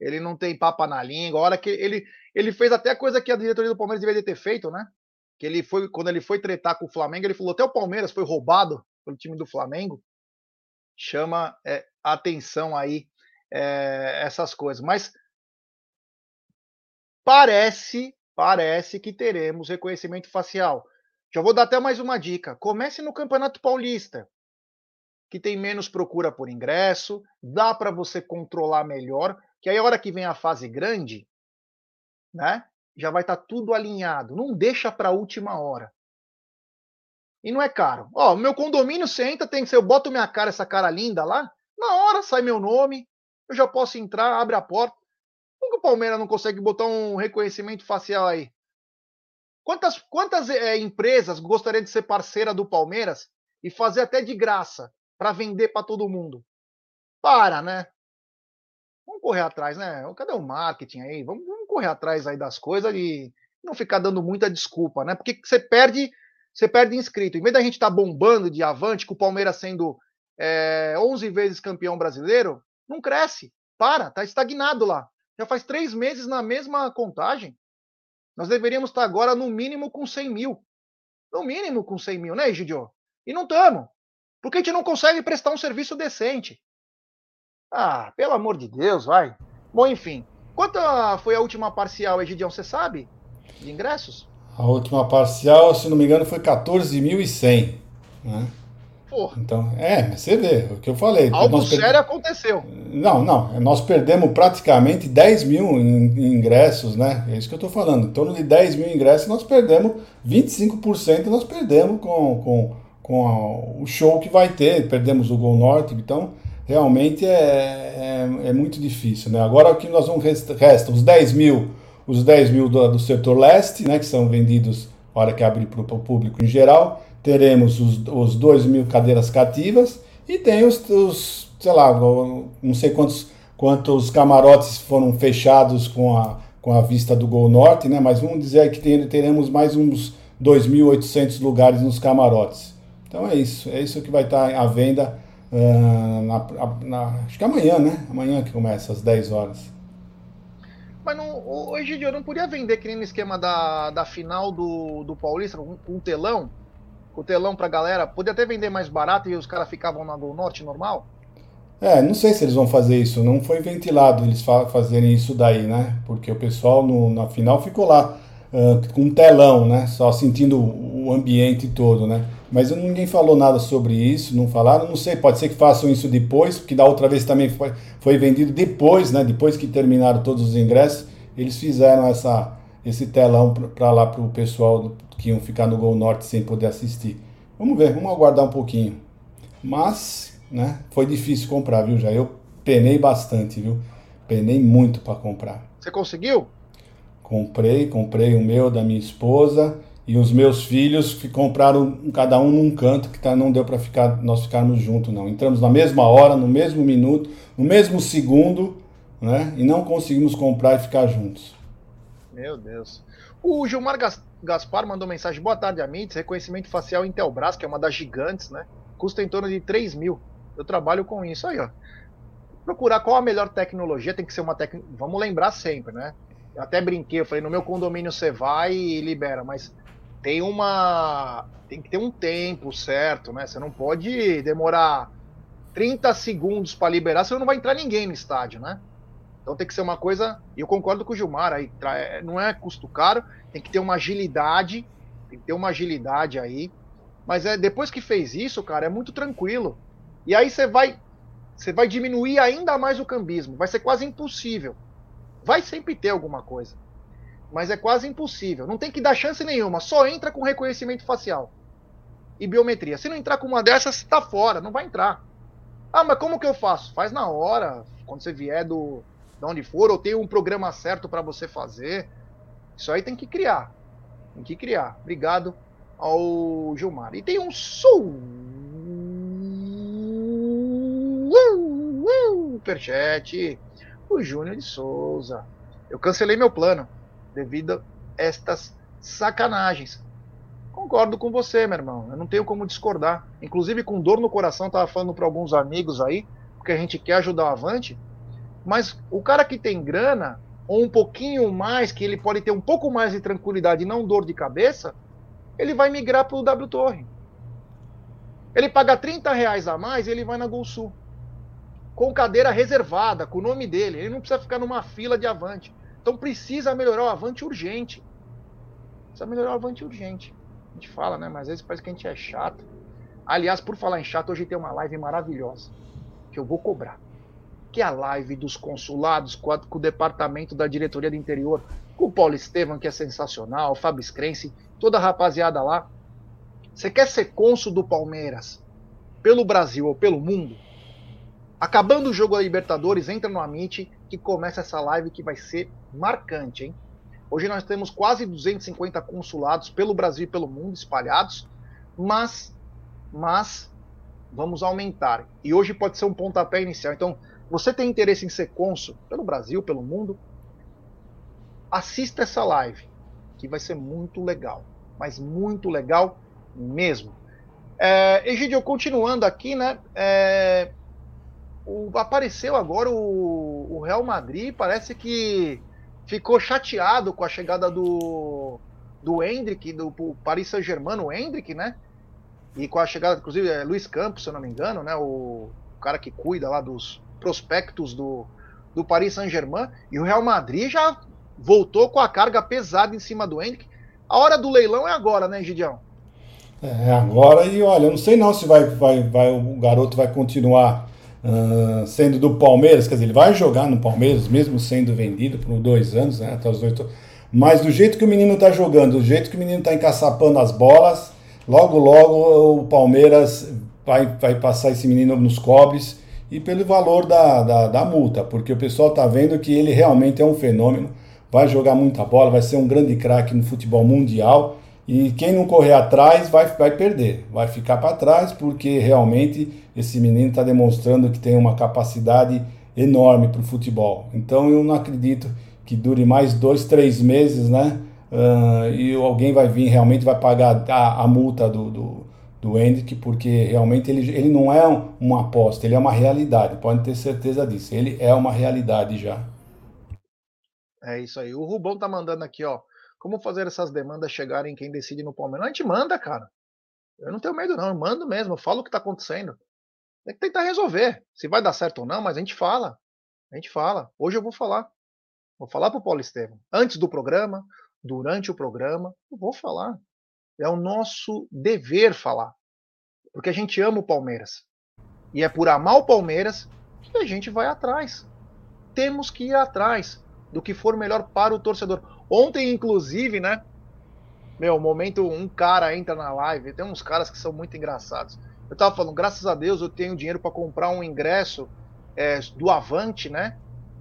ele não tem papa na língua. A hora que ele, ele fez até coisa que a diretoria do Palmeiras deveria ter feito, né? Que ele foi, quando ele foi tretar com o Flamengo, ele falou até o Palmeiras foi roubado pelo time do Flamengo. Chama é, atenção aí é, essas coisas. Mas parece parece que teremos reconhecimento facial. Já vou dar até mais uma dica. Comece no Campeonato Paulista, que tem menos procura por ingresso, dá para você controlar melhor, que aí a hora que vem a fase grande, né, já vai estar tá tudo alinhado. Não deixa para a última hora. E não é caro. Ó, meu condomínio você entra, tem que ser, eu boto minha cara, essa cara linda lá, na hora sai meu nome, eu já posso entrar, abre a porta. Palmeiras não consegue botar um reconhecimento facial aí? Quantas, quantas é, empresas gostariam de ser parceira do Palmeiras e fazer até de graça para vender para todo mundo? Para, né? Vamos correr atrás, né? Cadê o marketing aí? Vamos, vamos correr atrás aí das coisas e não ficar dando muita desculpa, né? Porque você perde, você perde inscrito. Em vez da gente estar tá bombando de avante, com o Palmeiras sendo é, 11 vezes campeão brasileiro, não cresce. Para, tá estagnado lá. Já faz três meses na mesma contagem. Nós deveríamos estar agora no mínimo com 100 mil. No mínimo com 100 mil, né, Egidio? E não estamos. Porque a gente não consegue prestar um serviço decente. Ah, pelo amor de Deus, vai. Bom, enfim. Quanto foi a última parcial, Egidião, você sabe? De ingressos? A última parcial, se não me engano, foi 14.100. Né? Porra. Então, é, você vê, o que eu falei. Algo sério per... aconteceu. Não, não. Nós perdemos praticamente 10 mil ingressos, né? É isso que eu estou falando. Em torno de 10 mil ingressos, nós perdemos 25% nós perdemos com, com, com a, o show que vai ter. Perdemos o Gol Norte, então realmente é, é, é, muito difícil, né? Agora o que nós vamos resta, resta os 10 mil, os 10 mil do, do setor leste, né? Que são vendidos na hora que abrir para o público em geral teremos os, os 2 mil cadeiras cativas e tem os, os, sei lá, não sei quantos, quantos camarotes foram fechados com a, com a vista do Gol Norte, né? Mas vamos dizer que tem, teremos mais uns 2.800 lugares nos camarotes. Então é isso, é isso que vai estar à venda uh, na, na, acho que amanhã, né? Amanhã que começa, às 10 horas. Mas não, hoje eu não podia vender que nem no esquema da, da final do, do Paulista, com, com telão, com telão pra galera. Podia até vender mais barato e os caras ficavam na Gol Norte normal? É, não sei se eles vão fazer isso. Não foi ventilado eles fa fazerem isso daí, né? Porque o pessoal no, na final ficou lá uh, com um telão, né? Só sentindo o ambiente todo, né? Mas ninguém falou nada sobre isso, não falaram. Não sei, pode ser que façam isso depois, porque da outra vez também foi, foi vendido depois, né? Depois que terminaram todos os ingressos, eles fizeram essa, esse telão para lá para o pessoal que iam ficar no Gol Norte sem poder assistir. Vamos ver, vamos aguardar um pouquinho. Mas né? Foi difícil comprar, viu, já. Eu penei bastante, viu? Penei muito para comprar. Você conseguiu? Comprei, comprei o meu da minha esposa e os meus filhos que compraram cada um num canto que tá, não deu para ficar nós ficarmos juntos não. Entramos na mesma hora, no mesmo minuto, no mesmo segundo, né? E não conseguimos comprar e ficar juntos. Meu Deus. O Gilmar Gaspar mandou mensagem: Boa tarde, Amites. Reconhecimento facial Intelbras, que é uma das gigantes, né? Custa em torno de 3 mil. Eu trabalho com isso aí, ó. Procurar qual a melhor tecnologia, tem que ser uma tecnologia. Vamos lembrar sempre, né? Eu até brinquei, eu falei, no meu condomínio você vai e libera, mas tem uma. Tem que ter um tempo certo, né? Você não pode demorar 30 segundos para liberar, senão não vai entrar ninguém no estádio, né? Então tem que ser uma coisa. E eu concordo com o Gilmar, aí não é custo caro, tem que ter uma agilidade, tem que ter uma agilidade aí. Mas é depois que fez isso, cara, é muito tranquilo. E aí você vai você vai diminuir ainda mais o cambismo, vai ser quase impossível. Vai sempre ter alguma coisa, mas é quase impossível. Não tem que dar chance nenhuma, só entra com reconhecimento facial e biometria. Se não entrar com uma dessas, está fora, não vai entrar. Ah, mas como que eu faço? Faz na hora, quando você vier do de onde for, ou tem um programa certo para você fazer. Isso aí tem que criar. Tem que criar. Obrigado ao Gilmar. E tem um superchat. O Júnior de Souza. Eu cancelei meu plano devido a estas sacanagens. Concordo com você, meu irmão. Eu não tenho como discordar. Inclusive, com dor no coração, estava falando para alguns amigos aí, porque a gente quer ajudar o Avante. Mas o cara que tem grana, ou um pouquinho mais, que ele pode ter um pouco mais de tranquilidade e não dor de cabeça, ele vai migrar para o W Torre. Ele paga 30 reais a mais ele vai na Gol Sul com cadeira reservada, com o nome dele. Ele não precisa ficar numa fila de Avante. Então precisa melhorar o Avante urgente. Precisa melhorar o Avante urgente. A gente fala, né? Mas às vezes parece que a gente é chato. Aliás, por falar em chato, hoje tem uma live maravilhosa que eu vou cobrar. Que a live dos consulados com, a, com o departamento da diretoria do interior, com o Paulo Estevam, que é sensacional, o Fábio Scrense, toda a rapaziada lá. Você quer ser cônsul do Palmeiras pelo Brasil ou pelo mundo? Acabando o jogo da Libertadores, entra no Amit que começa essa live que vai ser marcante, hein? Hoje nós temos quase 250 consulados pelo Brasil e pelo mundo espalhados, mas, mas vamos aumentar. E hoje pode ser um pontapé inicial. Então, você tem interesse em ser cônsul pelo Brasil, pelo mundo? Assista essa live, que vai ser muito legal, mas muito legal mesmo. É, Egidio, continuando aqui, né? É, o, apareceu agora o, o, Real Madrid, parece que ficou chateado com a chegada do, do Hendrick, do, do Paris Saint-Germain, o Hendrick, né? E com a chegada, inclusive, é Luiz Campos, se eu não me engano, né? O, o cara que cuida lá dos prospectos do, do Paris Saint-Germain. E o Real Madrid já voltou com a carga pesada em cima do Hendrick. A hora do leilão é agora, né, Gidião? É agora e olha, eu não sei não se vai, vai, vai, o garoto vai continuar uh, sendo do Palmeiras, quer dizer, ele vai jogar no Palmeiras, mesmo sendo vendido por dois anos, né, até os dois. Mas do jeito que o menino está jogando, do jeito que o menino está encaçapando as bolas, logo, logo o Palmeiras vai, vai passar esse menino nos cobres e pelo valor da, da, da multa, porque o pessoal está vendo que ele realmente é um fenômeno, vai jogar muita bola, vai ser um grande craque no futebol mundial. E quem não correr atrás vai, vai perder, vai ficar para trás, porque realmente esse menino está demonstrando que tem uma capacidade enorme para o futebol. Então eu não acredito que dure mais dois, três meses, né? Uh, e alguém vai vir realmente vai pagar a, a multa do, do, do Hendrick, porque realmente ele, ele não é um, uma aposta, ele é uma realidade, pode ter certeza disso. Ele é uma realidade já. É isso aí. O Rubão tá mandando aqui, ó. Como fazer essas demandas chegarem quem decide no Palmeiras? A gente manda, cara. Eu não tenho medo, não. Eu mando mesmo. Eu falo o que tá acontecendo. Tem que tentar resolver. Se vai dar certo ou não, mas a gente fala. A gente fala. Hoje eu vou falar. Vou falar pro Paulo Estevam. Antes do programa, durante o programa, eu vou falar. É o nosso dever falar. Porque a gente ama o Palmeiras. E é por amar o Palmeiras que a gente vai atrás. Temos que ir atrás do que for melhor para o torcedor. Ontem, inclusive, né? Meu, momento, um cara entra na live, tem uns caras que são muito engraçados. Eu tava falando, graças a Deus eu tenho dinheiro para comprar um ingresso é, do Avante, né?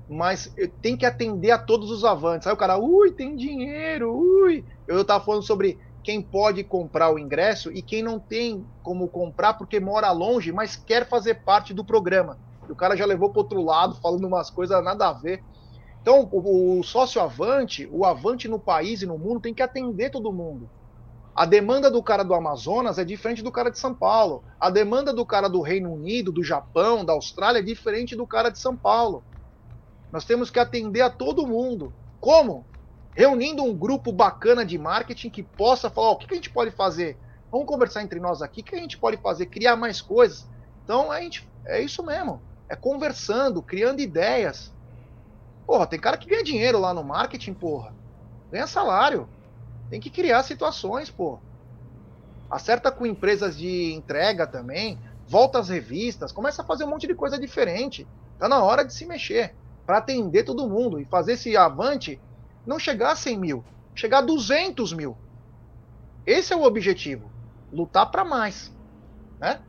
Mas tenho que atender a todos os Avantes. Aí o cara, ui, tem dinheiro, ui. Eu tava falando sobre quem pode comprar o ingresso e quem não tem como comprar porque mora longe, mas quer fazer parte do programa. E o cara já levou para outro lado, falando umas coisas nada a ver. Então, o, o sócio avante, o avante no país e no mundo tem que atender todo mundo. A demanda do cara do Amazonas é diferente do cara de São Paulo. A demanda do cara do Reino Unido, do Japão, da Austrália é diferente do cara de São Paulo. Nós temos que atender a todo mundo. Como? Reunindo um grupo bacana de marketing que possa falar: oh, o que a gente pode fazer? Vamos conversar entre nós aqui, o que a gente pode fazer? Criar mais coisas. Então, a gente, é isso mesmo. É conversando, criando ideias. Porra, tem cara que ganha dinheiro lá no marketing, porra. Ganha salário. Tem que criar situações, porra. Acerta com empresas de entrega também. Volta às revistas. Começa a fazer um monte de coisa diferente. Tá na hora de se mexer. para atender todo mundo. E fazer esse avante não chegar a 100 mil. Chegar a 200 mil. Esse é o objetivo. Lutar para mais. Né?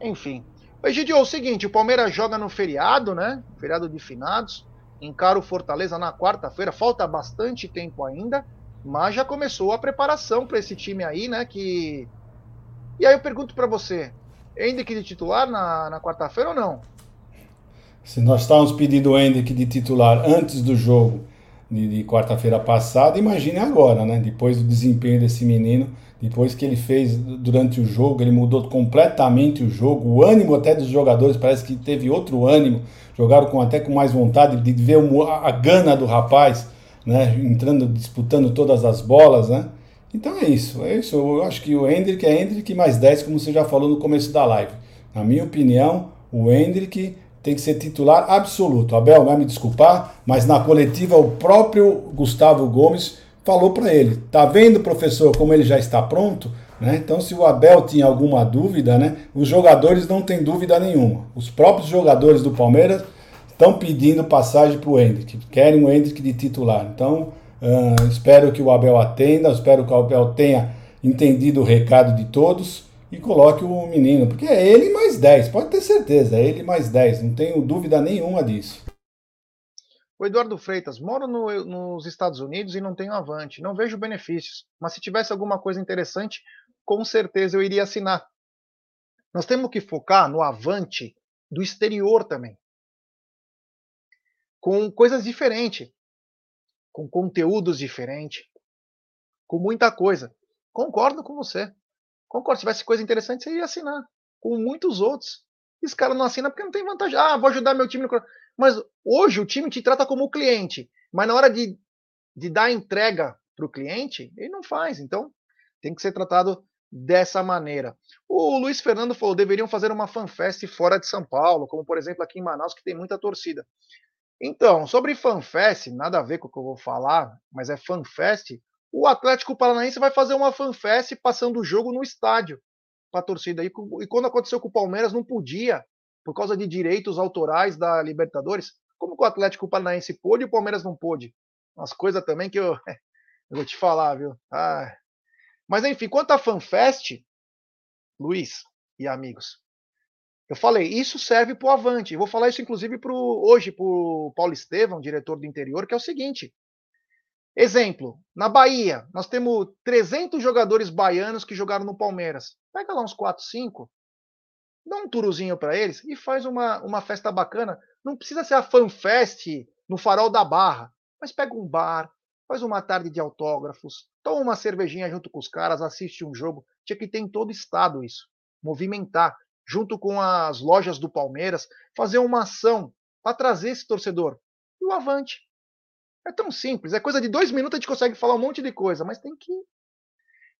Enfim. Egidio, é o seguinte, o Palmeiras joga no feriado, né? Feriado de finados encara o Fortaleza na quarta-feira. Falta bastante tempo ainda, mas já começou a preparação para esse time aí, né? Que e aí eu pergunto para você, Hendrick de titular na, na quarta-feira ou não? Se nós estávamos pedindo o Hendrick de titular antes do jogo de, de quarta-feira passada, imagine agora, né? Depois do desempenho desse menino, depois que ele fez durante o jogo, ele mudou completamente o jogo, o ânimo até dos jogadores parece que teve outro ânimo, jogaram com até com mais vontade de ver a gana do rapaz, né? Entrando, disputando todas as bolas, né? Então é isso, é isso. Eu acho que o Hendrick é Hendrick mais 10, como você já falou no começo da live. Na minha opinião, o Hendrick tem que ser titular absoluto. Abel vai me desculpar, mas na coletiva o próprio Gustavo Gomes falou para ele: "Tá vendo, professor, como ele já está pronto?" Né? Então, se o Abel tinha alguma dúvida, né, os jogadores não têm dúvida nenhuma. Os próprios jogadores do Palmeiras estão pedindo passagem para o Hendrick, querem o Hendrick de titular. Então, uh, espero que o Abel atenda, espero que o Abel tenha entendido o recado de todos e coloque o menino, porque é ele mais 10, pode ter certeza, é ele mais 10, não tenho dúvida nenhuma disso. O Eduardo Freitas, moro no, nos Estados Unidos e não tenho avante, não vejo benefícios, mas se tivesse alguma coisa interessante, com certeza eu iria assinar. Nós temos que focar no avante do exterior também, com coisas diferentes, com conteúdos diferentes, com muita coisa. Concordo com você. Concordo, se tivesse coisa interessante, você ia assinar. Com muitos outros. Esse cara não assina porque não tem vantagem. Ah, vou ajudar meu time. No... Mas hoje o time te trata como cliente. Mas na hora de, de dar entrega para o cliente, ele não faz. Então, tem que ser tratado dessa maneira. O Luiz Fernando falou: deveriam fazer uma fanfest fora de São Paulo, como por exemplo aqui em Manaus, que tem muita torcida. Então, sobre fanfest, nada a ver com o que eu vou falar, mas é fanfest o Atlético Paranaense vai fazer uma fanfest passando o jogo no estádio para a torcida. E, e quando aconteceu com o Palmeiras, não podia, por causa de direitos autorais da Libertadores. Como que o Atlético Paranaense pôde e o Palmeiras não pôde? Umas coisas também que eu, eu, vou te falar, viu? Ah. Mas enfim, quanto à FanFest, Luiz e amigos, eu falei, isso serve para o Avante. Eu vou falar isso inclusive pro, hoje para o Paulo Estevam, diretor do interior, que é o seguinte: Exemplo, na Bahia, nós temos 300 jogadores baianos que jogaram no Palmeiras. Pega lá uns 4, 5, dá um turuzinho para eles e faz uma, uma festa bacana. Não precisa ser a fanfest no farol da Barra, mas pega um bar, faz uma tarde de autógrafos, toma uma cervejinha junto com os caras, assiste um jogo. Tinha que ter em todo estado isso. Movimentar, junto com as lojas do Palmeiras, fazer uma ação para trazer esse torcedor. E o Avante. É tão simples, é coisa de dois minutos a gente consegue falar um monte de coisa, mas tem que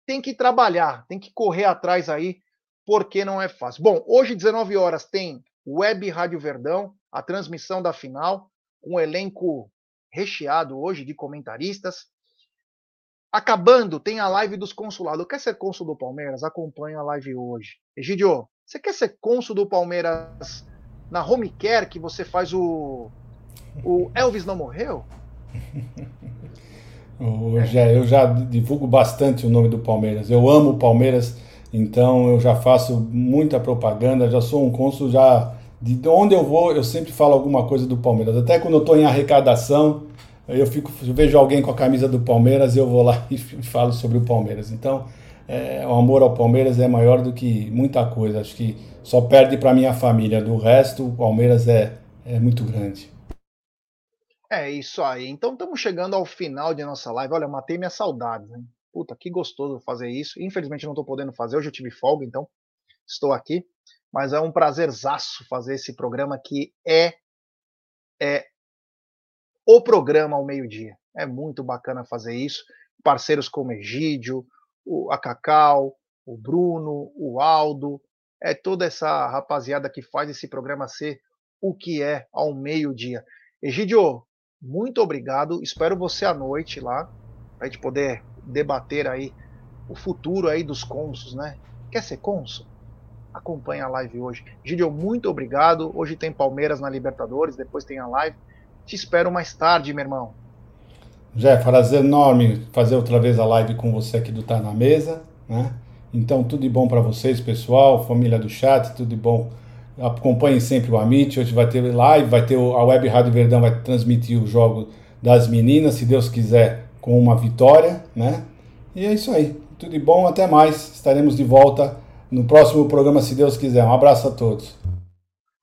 tem que trabalhar, tem que correr atrás aí, porque não é fácil. Bom, hoje 19 horas tem Web Rádio Verdão, a transmissão da final, um elenco recheado hoje de comentaristas. Acabando, tem a live dos consulados. Quer ser cônsul do Palmeiras? Acompanha a live hoje. Egidio, você quer ser cônsul do Palmeiras na Home Care que você faz o. O Elvis não morreu? Eu já, eu já divulgo bastante o nome do Palmeiras. Eu amo o Palmeiras, então eu já faço muita propaganda. Já sou um cônsul já de onde eu vou, eu sempre falo alguma coisa do Palmeiras. Até quando eu estou em arrecadação, eu fico, eu vejo alguém com a camisa do Palmeiras, eu vou lá e falo sobre o Palmeiras. Então, é, o amor ao Palmeiras é maior do que muita coisa. Acho que só perde para minha família. Do resto, o Palmeiras é, é muito grande. É isso aí. Então estamos chegando ao final de nossa live. Olha, matei minha saudade, hein? Puta, que gostoso fazer isso. Infelizmente não estou podendo fazer. Hoje eu tive folga, então estou aqui mas é um prazerzaço fazer esse programa que é, é o programa ao meio-dia. É muito bacana fazer isso. Parceiros como Egídio, a Cacau, o Bruno, o Aldo, é toda essa rapaziada que faz esse programa ser o que é ao meio-dia. Egídio, muito obrigado. Espero você à noite lá, para a gente poder debater aí o futuro aí dos consos, né? Quer ser cônsul? acompanha a live hoje. Gideon, muito obrigado. Hoje tem Palmeiras na Libertadores, depois tem a live. Te espero mais tarde, meu irmão. Jé, prazer enorme fazer outra vez a live com você aqui do Tá na Mesa, né? Então, tudo de bom para vocês, pessoal, família do chat, tudo de bom. Acompanhem sempre o Amit. Hoje vai ter live, vai ter a Web Rádio Verdão, vai transmitir o jogo das meninas, se Deus quiser, com uma vitória, né? E é isso aí. Tudo de bom, até mais. Estaremos de volta no próximo programa, se Deus quiser. Um abraço a todos.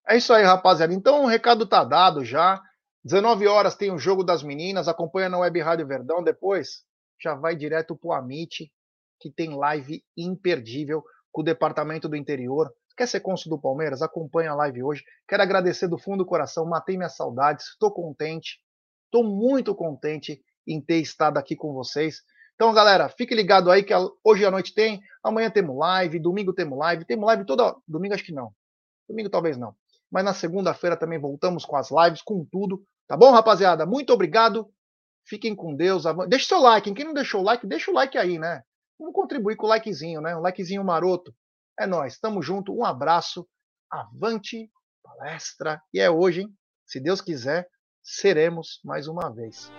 É isso aí, rapaziada. Então o recado tá dado já. 19 horas tem o jogo das meninas. Acompanha na Web Rádio Verdão. Depois já vai direto pro Amit, que tem live imperdível com o Departamento do Interior. Quer ser cônsul do Palmeiras? Acompanha a live hoje. Quero agradecer do fundo do coração. Matei minhas saudades. Estou contente. Estou muito contente em ter estado aqui com vocês. Então, galera, fique ligado aí que hoje à noite tem, amanhã temos live, domingo temos live, temos live toda. Domingo acho que não. Domingo talvez não. Mas na segunda-feira também voltamos com as lives, com tudo. Tá bom, rapaziada? Muito obrigado. Fiquem com Deus. Deixe seu like. Quem não deixou o like, deixa o like aí, né? Vamos contribuir com o likezinho, né? Um likezinho maroto. É nós. Tamo junto. Um abraço. Avante palestra. E é hoje, hein? Se Deus quiser, seremos mais uma vez.